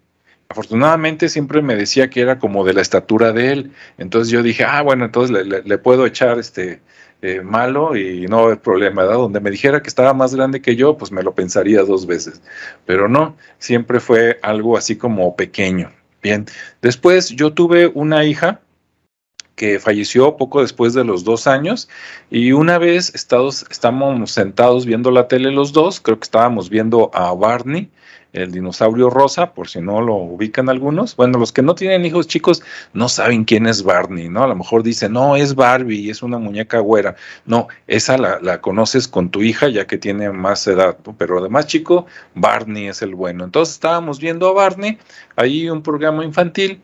Afortunadamente siempre me decía que era como de la estatura de él. Entonces yo dije, ah, bueno, entonces le, puedo echar este eh, malo y no hay problema, ¿verdad? Donde me dijera que estaba más grande que yo, pues me lo pensaría dos veces. Pero no, siempre fue algo así como pequeño. Bien, después yo tuve una hija que falleció poco después de los dos años. Y una vez estados, estábamos sentados viendo la tele los dos, creo que estábamos viendo a Barney, el dinosaurio rosa, por si no lo ubican algunos. Bueno, los que no tienen hijos chicos no saben quién es Barney, ¿no? A lo mejor dicen, no, es Barbie, es una muñeca güera. No, esa la, la conoces con tu hija ya que tiene más edad, pero además chico, Barney es el bueno. Entonces estábamos viendo a Barney, ahí un programa infantil,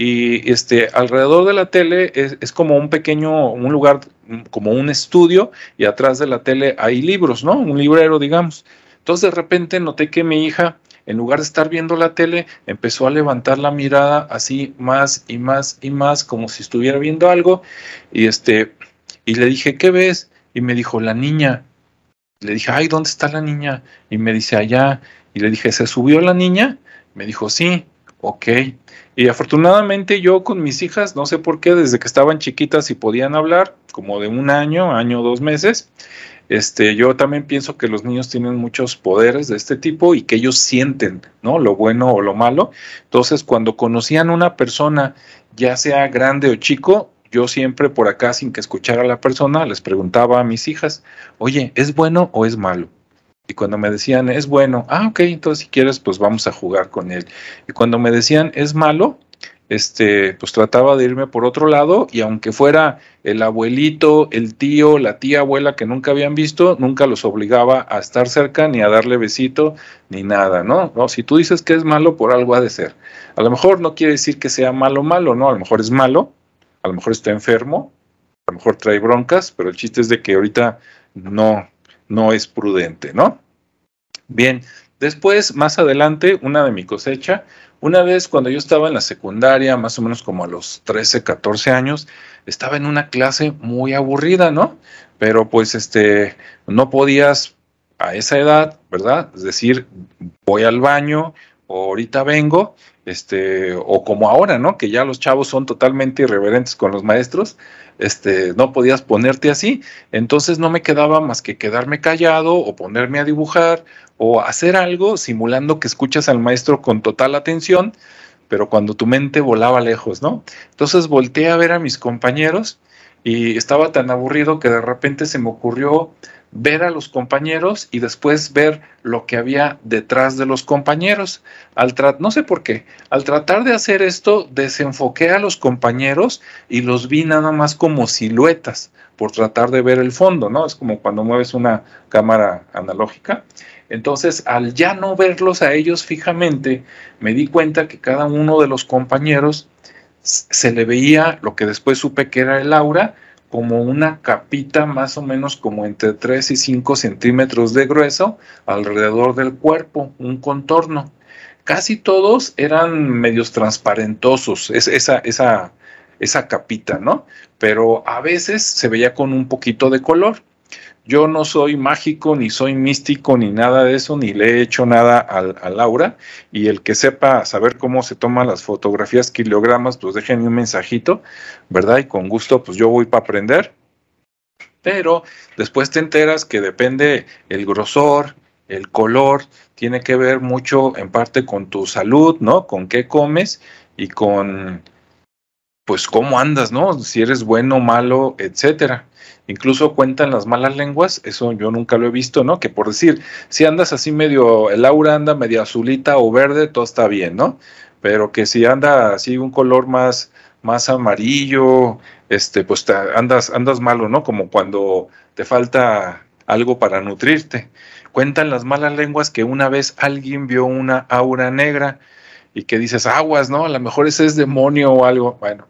y este, alrededor de la tele es, como un pequeño, un lugar, como un estudio, y atrás de la tele hay libros, ¿no? Un librero, digamos. Entonces de repente noté que mi hija, en lugar de estar viendo la tele, empezó a levantar la mirada así más y más y más, como si estuviera viendo algo. Y este, y le dije, ¿qué ves? Y me dijo, la niña. Le dije, ay, ¿dónde está la niña? Y me dice, allá. Y le dije, ¿se subió la niña? Me dijo, sí. Ok. Y afortunadamente yo con mis hijas, no sé por qué, desde que estaban chiquitas y podían hablar, como de un año, año, dos meses, este, yo también pienso que los niños tienen muchos poderes de este tipo y que ellos sienten, ¿no? Lo bueno o lo malo. Entonces, cuando conocían una persona, ya sea grande o chico, yo siempre por acá, sin que escuchara a la persona, les preguntaba a mis hijas, oye, ¿es bueno o es malo? Y cuando me decían, es bueno, ah, ok, entonces si quieres, pues vamos a jugar con él. Y cuando me decían, es malo, este, pues trataba de irme por otro lado y aunque fuera el abuelito, el tío, la tía abuela que nunca habían visto, nunca los obligaba a estar cerca ni a darle besito ni nada, ¿no? ¿no? Si tú dices que es malo, por algo ha de ser. A lo mejor no quiere decir que sea malo malo, ¿no? A lo mejor es malo, a lo mejor está enfermo, a lo mejor trae broncas, pero el chiste es de que ahorita no, no es prudente, ¿no? Bien, después, más adelante, una de mi cosecha, una vez cuando yo estaba en la secundaria, más o menos como a los 13, 14 años, estaba en una clase muy aburrida, ¿no? Pero pues este, no podías a esa edad, ¿verdad? Es decir, voy al baño o ahorita vengo, este, o como ahora, ¿no? Que ya los chavos son totalmente irreverentes con los maestros, este, no podías ponerte así, entonces no me quedaba más que quedarme callado o ponerme a dibujar o hacer algo simulando que escuchas al maestro con total atención, pero cuando tu mente volaba lejos, ¿no? Entonces volteé a ver a mis compañeros y estaba tan aburrido que de repente se me ocurrió ver a los compañeros y después ver lo que había detrás de los compañeros. Al no sé por qué, al tratar de hacer esto, desenfoqué a los compañeros y los vi nada más como siluetas por tratar de ver el fondo, ¿no? Es como cuando mueves una cámara analógica. Entonces, al ya no verlos a ellos fijamente, me di cuenta que cada uno de los compañeros se le veía lo que después supe que era el aura, como una capita más o menos como entre 3 y 5 centímetros de grueso alrededor del cuerpo, un contorno. Casi todos eran medios transparentosos, esa, esa, esa capita, ¿no? Pero a veces se veía con un poquito de color. Yo no soy mágico, ni soy místico, ni nada de eso, ni le he hecho nada al, a Laura. Y el que sepa saber cómo se toman las fotografías kilogramas, pues déjenme un mensajito, ¿verdad? Y con gusto, pues yo voy para aprender. Pero después te enteras que depende el grosor, el color, tiene que ver mucho en parte con tu salud, ¿no? Con qué comes y con, pues, cómo andas, ¿no? Si eres bueno, malo, etcétera. Incluso cuentan las malas lenguas, eso yo nunca lo he visto, ¿no? Que por decir, si andas así medio, el aura anda medio azulita o verde, todo está bien, ¿no? Pero que si anda así un color más, más amarillo, este, pues andas, andas malo, ¿no? Como cuando te falta algo para nutrirte. Cuentan las malas lenguas que una vez alguien vio una aura negra y que dices, aguas, ¿no? A lo mejor ese es demonio o algo. Bueno,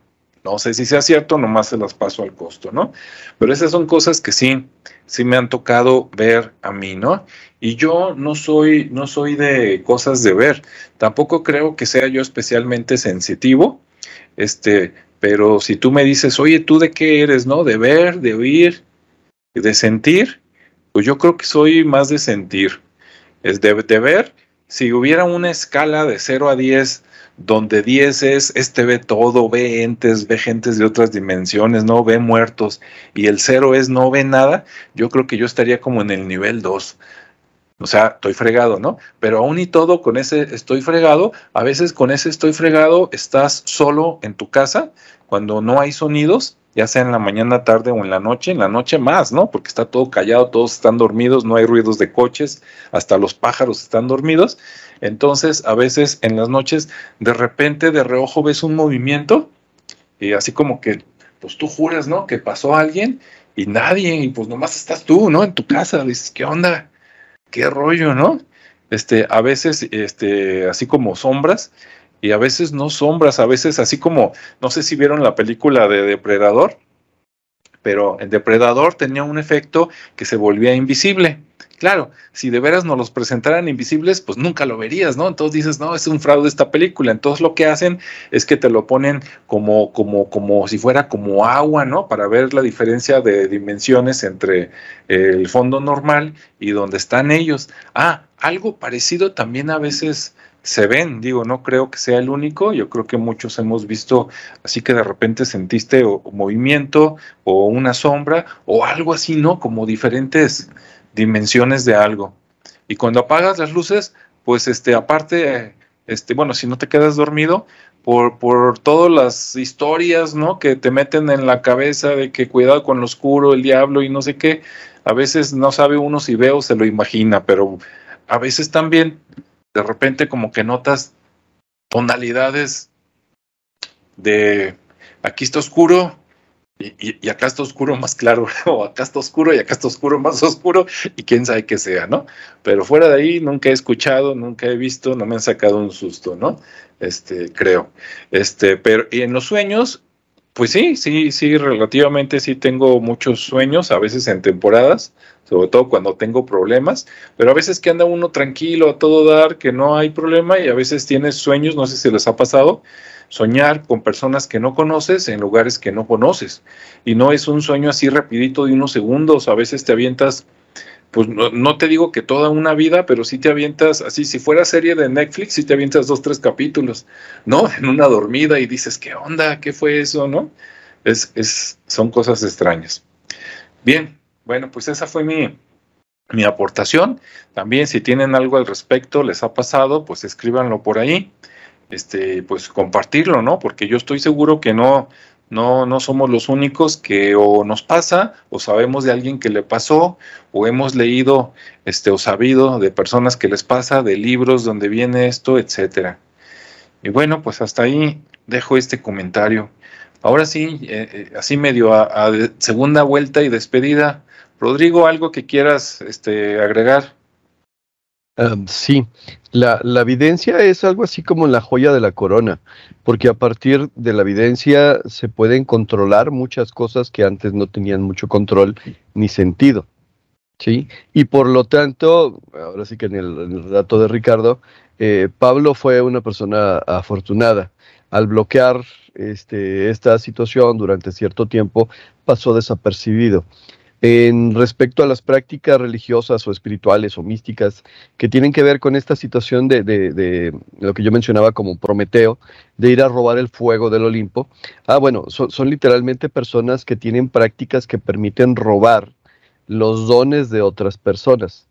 no sé si sea cierto, nomás se las paso al costo, ¿no? Pero esas son cosas que sí, sí me han tocado ver a mí, ¿no? Y yo no soy, no soy de cosas de ver. Tampoco creo que sea yo especialmente sensitivo. Este, pero si tú me dices, oye, ¿tú de qué eres, no? De ver, de oír, de sentir, pues yo creo que soy más de sentir. Es de, de ver, si hubiera una escala de 0 a 10 donde 10 es, este ve todo, ve entes, ve gentes de otras dimensiones, no ve muertos, y el 0 es no ve nada, yo creo que yo estaría como en el nivel 2. O sea, estoy fregado, ¿no? Pero aún y todo, con ese estoy fregado, a veces con ese estoy fregado estás solo en tu casa, cuando no hay sonidos, ya sea en la mañana, tarde o en la noche, en la noche más, ¿no? Porque está todo callado, todos están dormidos, no hay ruidos de coches, hasta los pájaros están dormidos. Entonces, a veces en las noches, de repente, de reojo ves un movimiento y así como que, pues tú juras, ¿no? Que pasó alguien y nadie, y pues nomás estás tú, ¿no? En tu casa, dices, ¿qué onda? ¿Qué rollo, no? Este, a veces, este, así como sombras, y a veces no sombras, a veces así como, no sé si vieron la película de Depredador, pero el Depredador tenía un efecto que se volvía invisible. Claro, si de veras nos los presentaran invisibles, pues nunca lo verías, ¿no? Entonces dices, no, es un fraude esta película. Entonces lo que hacen es que te lo ponen como, como, como si fuera como agua, ¿no? Para ver la diferencia de dimensiones entre el fondo normal y donde están ellos. Ah, algo parecido también a veces se ven, digo, no creo que sea el único, yo creo que muchos hemos visto, así que de repente sentiste o, movimiento o una sombra o algo así, ¿no? Como diferentes dimensiones de algo. Y cuando apagas las luces, pues este, aparte, este, bueno, si no te quedas dormido, por, por todas las historias, ¿no? Que te meten en la cabeza de que cuidado con lo oscuro, el diablo y no sé qué, a veces no sabe uno si ve o se lo imagina, pero a veces también, de repente como que notas tonalidades de aquí está oscuro, y, acá está oscuro más claro, o acá está oscuro y acá está oscuro más oscuro, y quién sabe qué sea, ¿no? Pero fuera de ahí nunca he escuchado, nunca he visto, no me han sacado un susto, ¿no? Este, creo. Este, pero y en los sueños, pues sí, sí, sí, relativamente sí tengo muchos sueños, a veces en temporadas, sobre todo cuando tengo problemas, pero a veces que anda uno tranquilo a todo dar, que no hay problema, y a veces tienes sueños, no sé si les ha pasado, soñar con personas que no conoces en lugares que no conoces. Y no es un sueño así rapidito de unos segundos, a veces te avientas, pues no, te digo que toda una vida, pero sí te avientas, así si fuera serie de Netflix, sí te avientas dos, tres capítulos, ¿no? En una dormida y dices, ¿qué onda? ¿Qué fue eso? ¿No? Es, es, son cosas extrañas. Bien, bueno, pues esa fue mi, mi aportación. También si tienen algo al respecto, les ha pasado, pues escríbanlo por ahí este, pues compartirlo, ¿no? Porque yo estoy seguro que no, no, no somos los únicos que o nos pasa, o sabemos de alguien que le pasó, o hemos leído, este, o sabido de personas que les pasa, de libros donde viene esto, etcétera. Y bueno, pues hasta ahí dejo este comentario. Ahora sí, eh, eh, así medio a, segunda vuelta y despedida. Rodrigo, algo que quieras este, agregar. Sí, la, evidencia es algo así como la joya de la corona, porque a partir de la evidencia se pueden controlar muchas cosas que antes no tenían mucho control ni sentido. ¿sí? Y por lo tanto, ahora sí que en el, dato de Ricardo, eh, Pablo fue una persona afortunada. Al bloquear este, esta situación durante cierto tiempo, pasó desapercibido. En respecto a las prácticas religiosas o espirituales o místicas que tienen que ver con esta situación de, de, lo que yo mencionaba como Prometeo, de ir a robar el fuego del Olimpo, ah, bueno, son literalmente personas que tienen prácticas que permiten robar los dones de otras personas.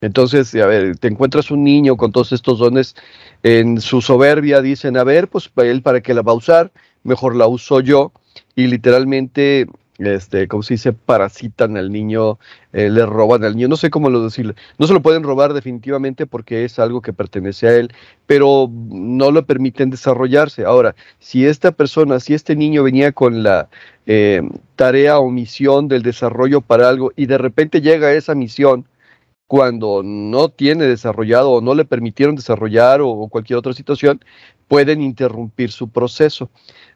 Entonces, a ver, te encuentras un niño con todos estos dones, en su soberbia dicen, a ver, pues él para qué la va a usar, mejor la uso yo, y literalmente este, como se dice, parasitan al niño, eh, le roban al niño, no sé cómo lo decirle, no se lo pueden robar definitivamente porque es algo que pertenece a él, pero no lo permiten desarrollarse. Ahora, si esta persona, si este niño venía con la eh, tarea o misión del desarrollo para algo y de repente llega a esa misión, cuando no tiene desarrollado o no le permitieron desarrollar o cualquier otra situación, pueden interrumpir su proceso.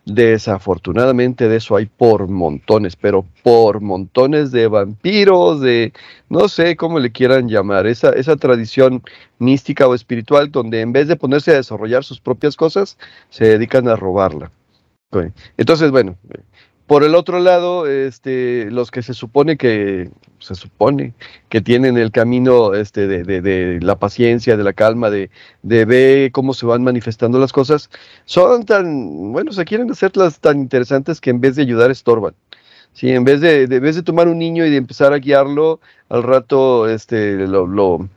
Desafortunadamente de eso hay por montones, pero por montones de vampiros, de no sé cómo le quieran llamar, esa, esa tradición mística o espiritual donde en vez de ponerse a desarrollar sus propias cosas, se dedican a robarla. Entonces, bueno, por el otro lado, este, los que se supone que se supone que tienen el camino este, de, la paciencia, de la calma, de, de ver cómo se van manifestando las cosas, son tan, bueno, se quieren hacerlas tan interesantes que en vez de ayudar estorban. Sí, en vez de, de, vez de tomar un niño y de empezar a guiarlo, al rato este, lo, lo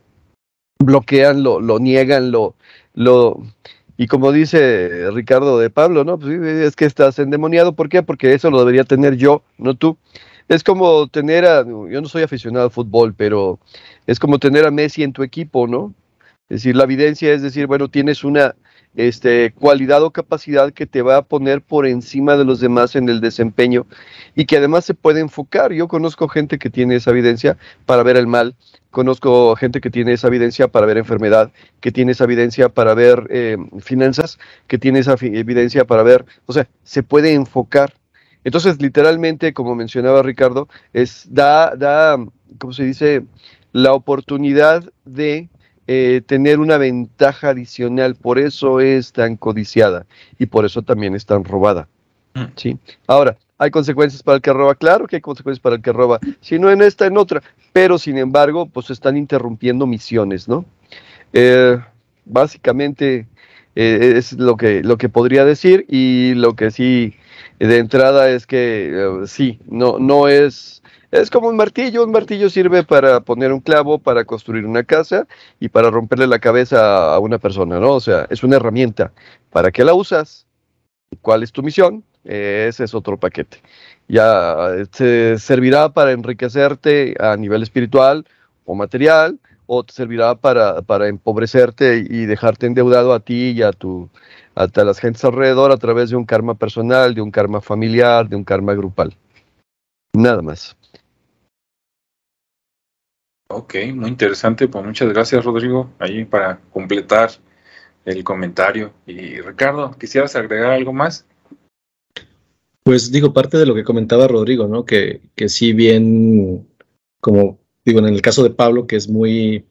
bloquean, lo, lo niegan, lo, lo, y como dice Ricardo de Pablo, ¿no? Pues es que estás endemoniado. ¿Por qué? Porque eso lo debería tener yo, no tú. Es como tener a, yo no soy aficionado al fútbol, pero es como tener a Messi en tu equipo, ¿no? Es decir, la evidencia es decir, bueno, tienes una este, cualidad o capacidad que te va a poner por encima de los demás en el desempeño y que además se puede enfocar. Yo conozco gente que tiene esa evidencia para ver el mal, conozco gente que tiene esa evidencia para ver enfermedad, que tiene esa evidencia para ver eh, finanzas, que tiene esa evidencia para ver, o sea, se puede enfocar. Entonces, literalmente, como mencionaba Ricardo, es da, da, ¿cómo se dice? La oportunidad de eh, tener una ventaja adicional, por eso es tan codiciada y por eso también es tan robada. Mm. ¿sí? Ahora, ¿hay consecuencias para el que roba? Claro que hay consecuencias para el que roba, si no en esta, en otra, pero sin embargo, pues están interrumpiendo misiones, ¿no? Eh, básicamente eh, es lo que, lo que podría decir y lo que sí de entrada es que sí, no, no es es como un martillo, un martillo sirve para poner un clavo, para construir una casa y para romperle la cabeza a una persona, ¿no? O sea, es una herramienta. ¿Para qué la usas? ¿Cuál es tu misión? Ese es otro paquete. Ya te servirá para enriquecerte a nivel espiritual o material, o te servirá para, para empobrecerte y dejarte endeudado a ti y a tu a las gentes alrededor a través de un karma personal, de un karma familiar, de un karma grupal. Nada más. Ok, muy interesante. Pues muchas gracias, Rodrigo, ahí para completar el comentario. Y Ricardo, ¿quisieras agregar algo más? Pues digo, parte de lo que comentaba Rodrigo, ¿no? Que, que si bien, como digo, en el caso de Pablo, que es muy,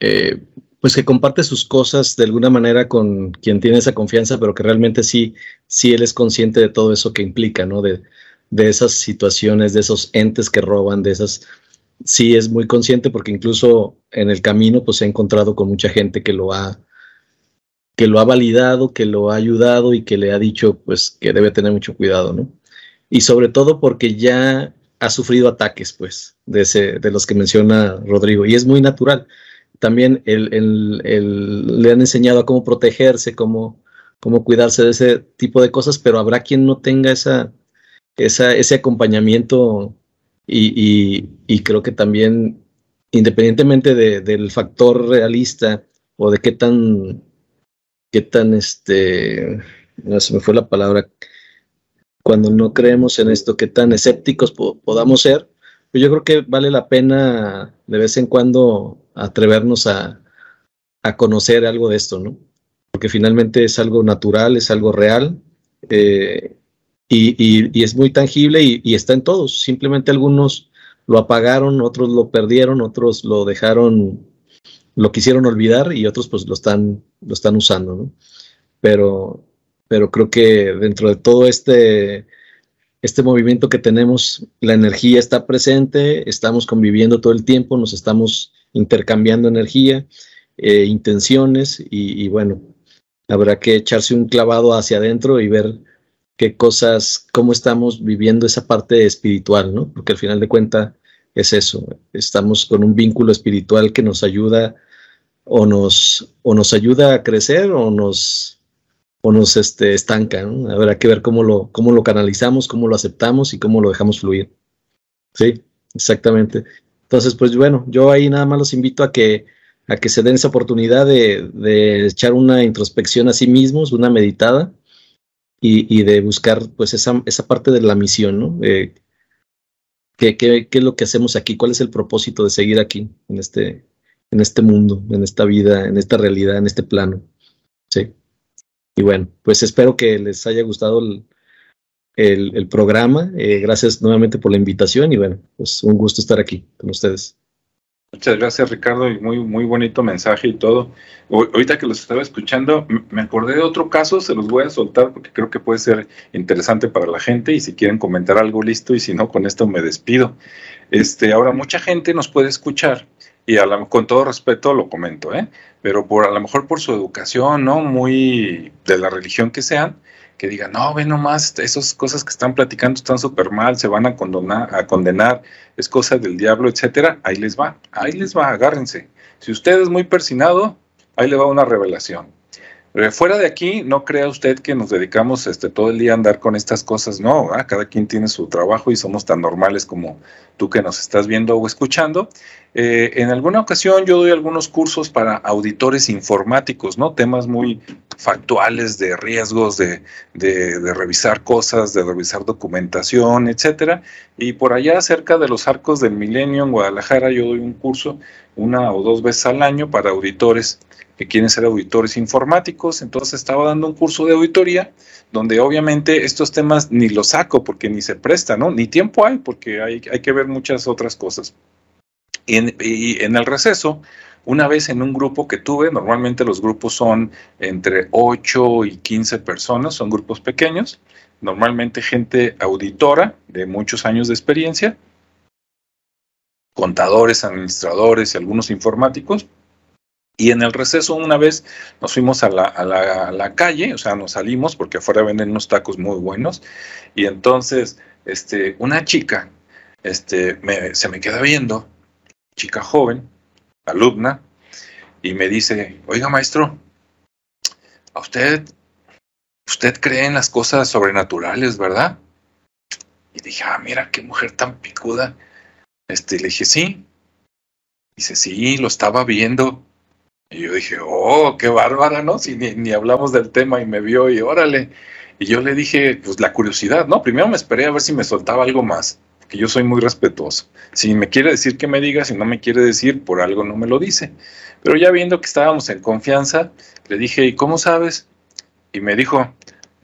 eh, pues que comparte sus cosas de alguna manera con quien tiene esa confianza, pero que realmente sí, sí él es consciente de todo eso que implica, ¿no? De, de esas situaciones, de esos entes que roban, de esas sí es muy consciente porque incluso en el camino pues ha encontrado con mucha gente que lo ha que lo ha validado, que lo ha ayudado y que le ha dicho pues que debe tener mucho cuidado, ¿no? Y sobre todo porque ya ha sufrido ataques pues de, ese, de los que menciona Rodrigo y es muy natural. También le han enseñado a cómo protegerse, cómo, cómo cuidarse de ese tipo de cosas, pero habrá quien no tenga esa, esa, ese acompañamiento y, creo que también, independientemente del factor realista o de qué tan, qué tan, este, no se me fue la palabra, cuando no creemos en esto, qué tan escépticos podamos ser, pues yo creo que vale la pena de vez en cuando atrevernos a, conocer algo de esto, ¿no? Porque finalmente es algo natural, es algo real eh, y, es muy tangible y, está en todos. Simplemente algunos lo apagaron, otros lo perdieron, otros lo dejaron, lo quisieron olvidar y otros pues lo están, lo están usando, ¿no? Pero, pero creo que dentro de todo este este movimiento que tenemos, la energía está presente, estamos conviviendo todo el tiempo, nos estamos intercambiando energía, eh, intenciones y, bueno, habrá que echarse un clavado hacia adentro y ver qué cosas, cómo estamos viviendo esa parte espiritual, ¿no? Porque al final de cuentas es eso, estamos con un vínculo espiritual que nos ayuda o nos, o nos ayuda a crecer o nos o nos este, estanca. ¿no? Habrá que ver cómo lo, cómo lo canalizamos, cómo lo aceptamos y cómo lo dejamos fluir. Sí, exactamente. Entonces, pues bueno, yo ahí nada más los invito a que, a que se den esa oportunidad de, echar una introspección a sí mismos, una meditada, y, de buscar pues esa, esa, parte de la misión, ¿no? ¿qué, qué, es lo que hacemos aquí? ¿Cuál es el propósito de seguir aquí, en este, en este mundo, en esta vida, en esta realidad, en este plano? Sí. Y bueno, pues espero que les haya gustado el, programa. Eh, gracias nuevamente por la invitación y bueno, pues un gusto estar aquí con ustedes. Muchas gracias Ricardo y muy, muy bonito mensaje y todo. ahorita que los estaba escuchando, me acordé de otro caso, se los voy a soltar porque creo que puede ser interesante para la gente y si quieren comentar algo listo y si no, con esto me despido. Este, ahora mucha gente nos puede escuchar y con todo respeto lo comento, ¿eh? pero por a lo mejor por su educación, ¿no? Muy de la religión que sean, que digan, no, ve nomás, esas cosas que están platicando están súper mal, se van a a condenar, es cosa del diablo, etcétera, ahí les va, ahí les va, agárrense. Si usted es muy persinado, ahí le va una revelación. Pero fuera de aquí, no crea usted que nos dedicamos este, todo el día a andar con estas cosas, no, cada quien tiene su trabajo y somos tan normales como tú que nos estás viendo o escuchando. Eh, en alguna ocasión yo doy algunos cursos para auditores informáticos, ¿no? Temas muy factuales de riesgos, de, revisar cosas, de revisar documentación, etcétera. Y por allá, cerca de los arcos del milenio en Guadalajara, yo doy un curso una o dos veces al año para auditores que quieren ser auditores informáticos, entonces estaba dando un curso de auditoría donde obviamente estos temas ni los saco porque ni se presta, ¿no? Ni tiempo hay porque hay, hay que ver muchas otras cosas. Y en, el receso, una vez en un grupo que tuve, normalmente los grupos son entre 8 y 15 personas, son grupos pequeños, normalmente gente auditora de muchos años de experiencia, contadores, administradores y algunos informáticos, y en el receso una vez nos fuimos a la, calle, o sea, nos salimos porque afuera venden unos tacos muy buenos. Y entonces, este, una chica este, se me queda viendo, chica joven, alumna, y me dice, oiga maestro, a usted, usted cree en las cosas sobrenaturales, ¿verdad? Y dije, ah, mira qué mujer tan picuda. Este, le dije, sí. Dice, sí, lo estaba viendo. Y yo dije, oh, qué bárbara, ¿no? Si ni, hablamos del tema y me vio y órale. Y yo le dije, pues la curiosidad, ¿no? Primero me esperé a ver si me soltaba algo más, que yo soy muy respetuoso. Si me quiere decir que me diga, si no me quiere decir, por algo no me lo dice. Pero ya viendo que estábamos en confianza, le dije, ¿y cómo sabes? Y me dijo,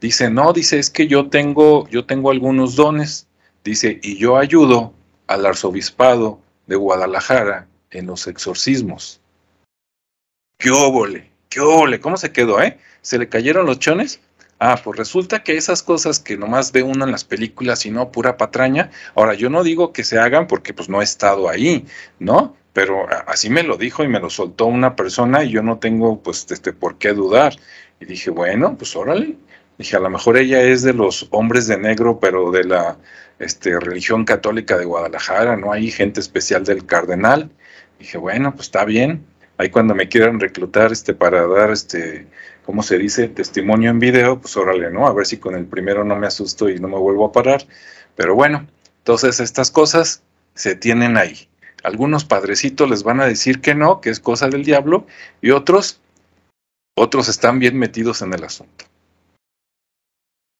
dice, no, dice, es que yo tengo, yo tengo algunos dones. Dice, y yo ayudo al arzobispado de Guadalajara en los exorcismos. ¿Qué óvole? ¿Qué óvole? ¿Cómo se quedó, eh? ¿Se le cayeron los chones? Ah, pues resulta que esas cosas que nomás ve uno en las películas y no pura patraña, ahora yo no digo que se hagan porque pues no he estado ahí, ¿no? Pero así me lo dijo y me lo soltó una persona y yo no tengo pues este por qué dudar. Y dije, bueno, pues órale. Dije, a lo mejor ella es de los hombres de negro, pero de la este, religión católica de Guadalajara, no hay gente especial del cardenal. Dije, bueno, pues está bien ahí cuando me quieran reclutar este para dar este ¿cómo se dice? testimonio en video, pues órale, ¿no? A ver si con el primero no me asusto y no me vuelvo a parar. Pero bueno, entonces estas cosas se tienen ahí. Algunos padrecitos les van a decir que no, que es cosa del diablo, y otros, otros están bien metidos en el asunto.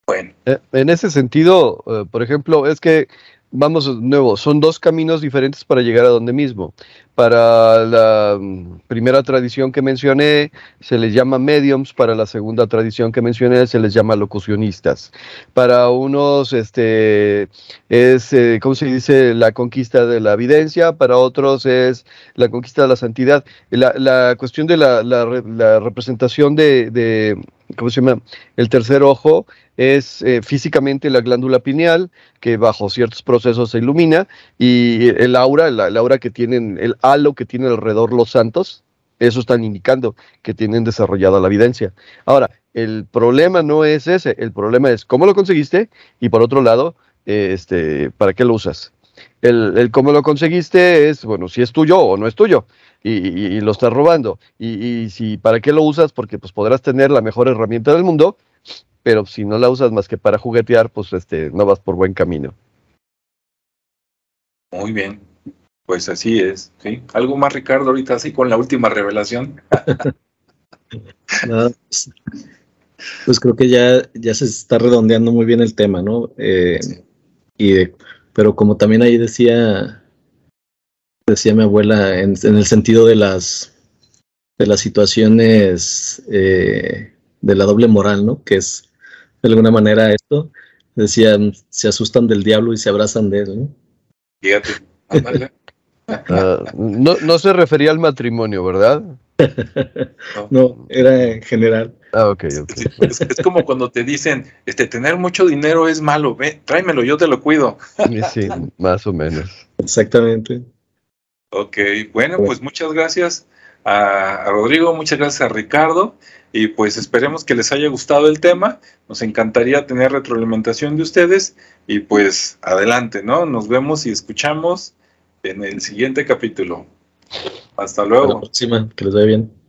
Bueno. Eh, en ese sentido, eh, por ejemplo, es que vamos de nuevo, son dos caminos diferentes para llegar a donde mismo. Para la mm, primera tradición que mencioné se les llama mediums, para la segunda tradición que mencioné se les llama locucionistas. Para unos este, es, eh, ¿cómo se dice?, la conquista de la evidencia, para otros es la conquista de la santidad. La, cuestión de la, representación de, ¿cómo se llama?, el tercer ojo es eh, físicamente la glándula pineal, que bajo ciertos procesos se ilumina, y el aura, el, aura que tienen, el halo que tienen alrededor los santos, eso están indicando que tienen desarrollada la evidencia. Ahora, el problema no es ese, el problema es cómo lo conseguiste y por otro lado, este, ¿para qué lo usas? El, cómo lo conseguiste es, bueno, si es tuyo o no es tuyo y, lo estás robando. Y, y, si, ¿para qué lo usas? Porque pues podrás tener la mejor herramienta del mundo, pero si no la usas más que para juguetear, pues este, no vas por buen camino. Muy bien, pues así es. ¿sí? ¿Algo más, Ricardo, ahorita así con la última revelación? pues, pues, creo que ya, ya se está redondeando muy bien el tema, ¿no? Eh, y, pero como también ahí decía, decía mi abuela, en, el sentido de las, de las situaciones eh, de la doble moral, ¿no? Que es de alguna manera esto. Decían, se asustan del diablo y se abrazan de él, ¿no? Fíjate, ah, no, no se refería al matrimonio, ¿verdad? No, era en general. Ah, ok, ok. Es, como cuando te dicen, este, tener mucho dinero es malo, ve, tráemelo, yo te lo cuido. Sí, más o menos. Exactamente. Ok, bueno, pues muchas gracias a, Rodrigo, muchas gracias a Ricardo y pues esperemos que les haya gustado el tema. Nos encantaría tener retroalimentación de ustedes y pues adelante, ¿no? Nos vemos y escuchamos en el siguiente capítulo. Hasta luego. Que les vaya bien.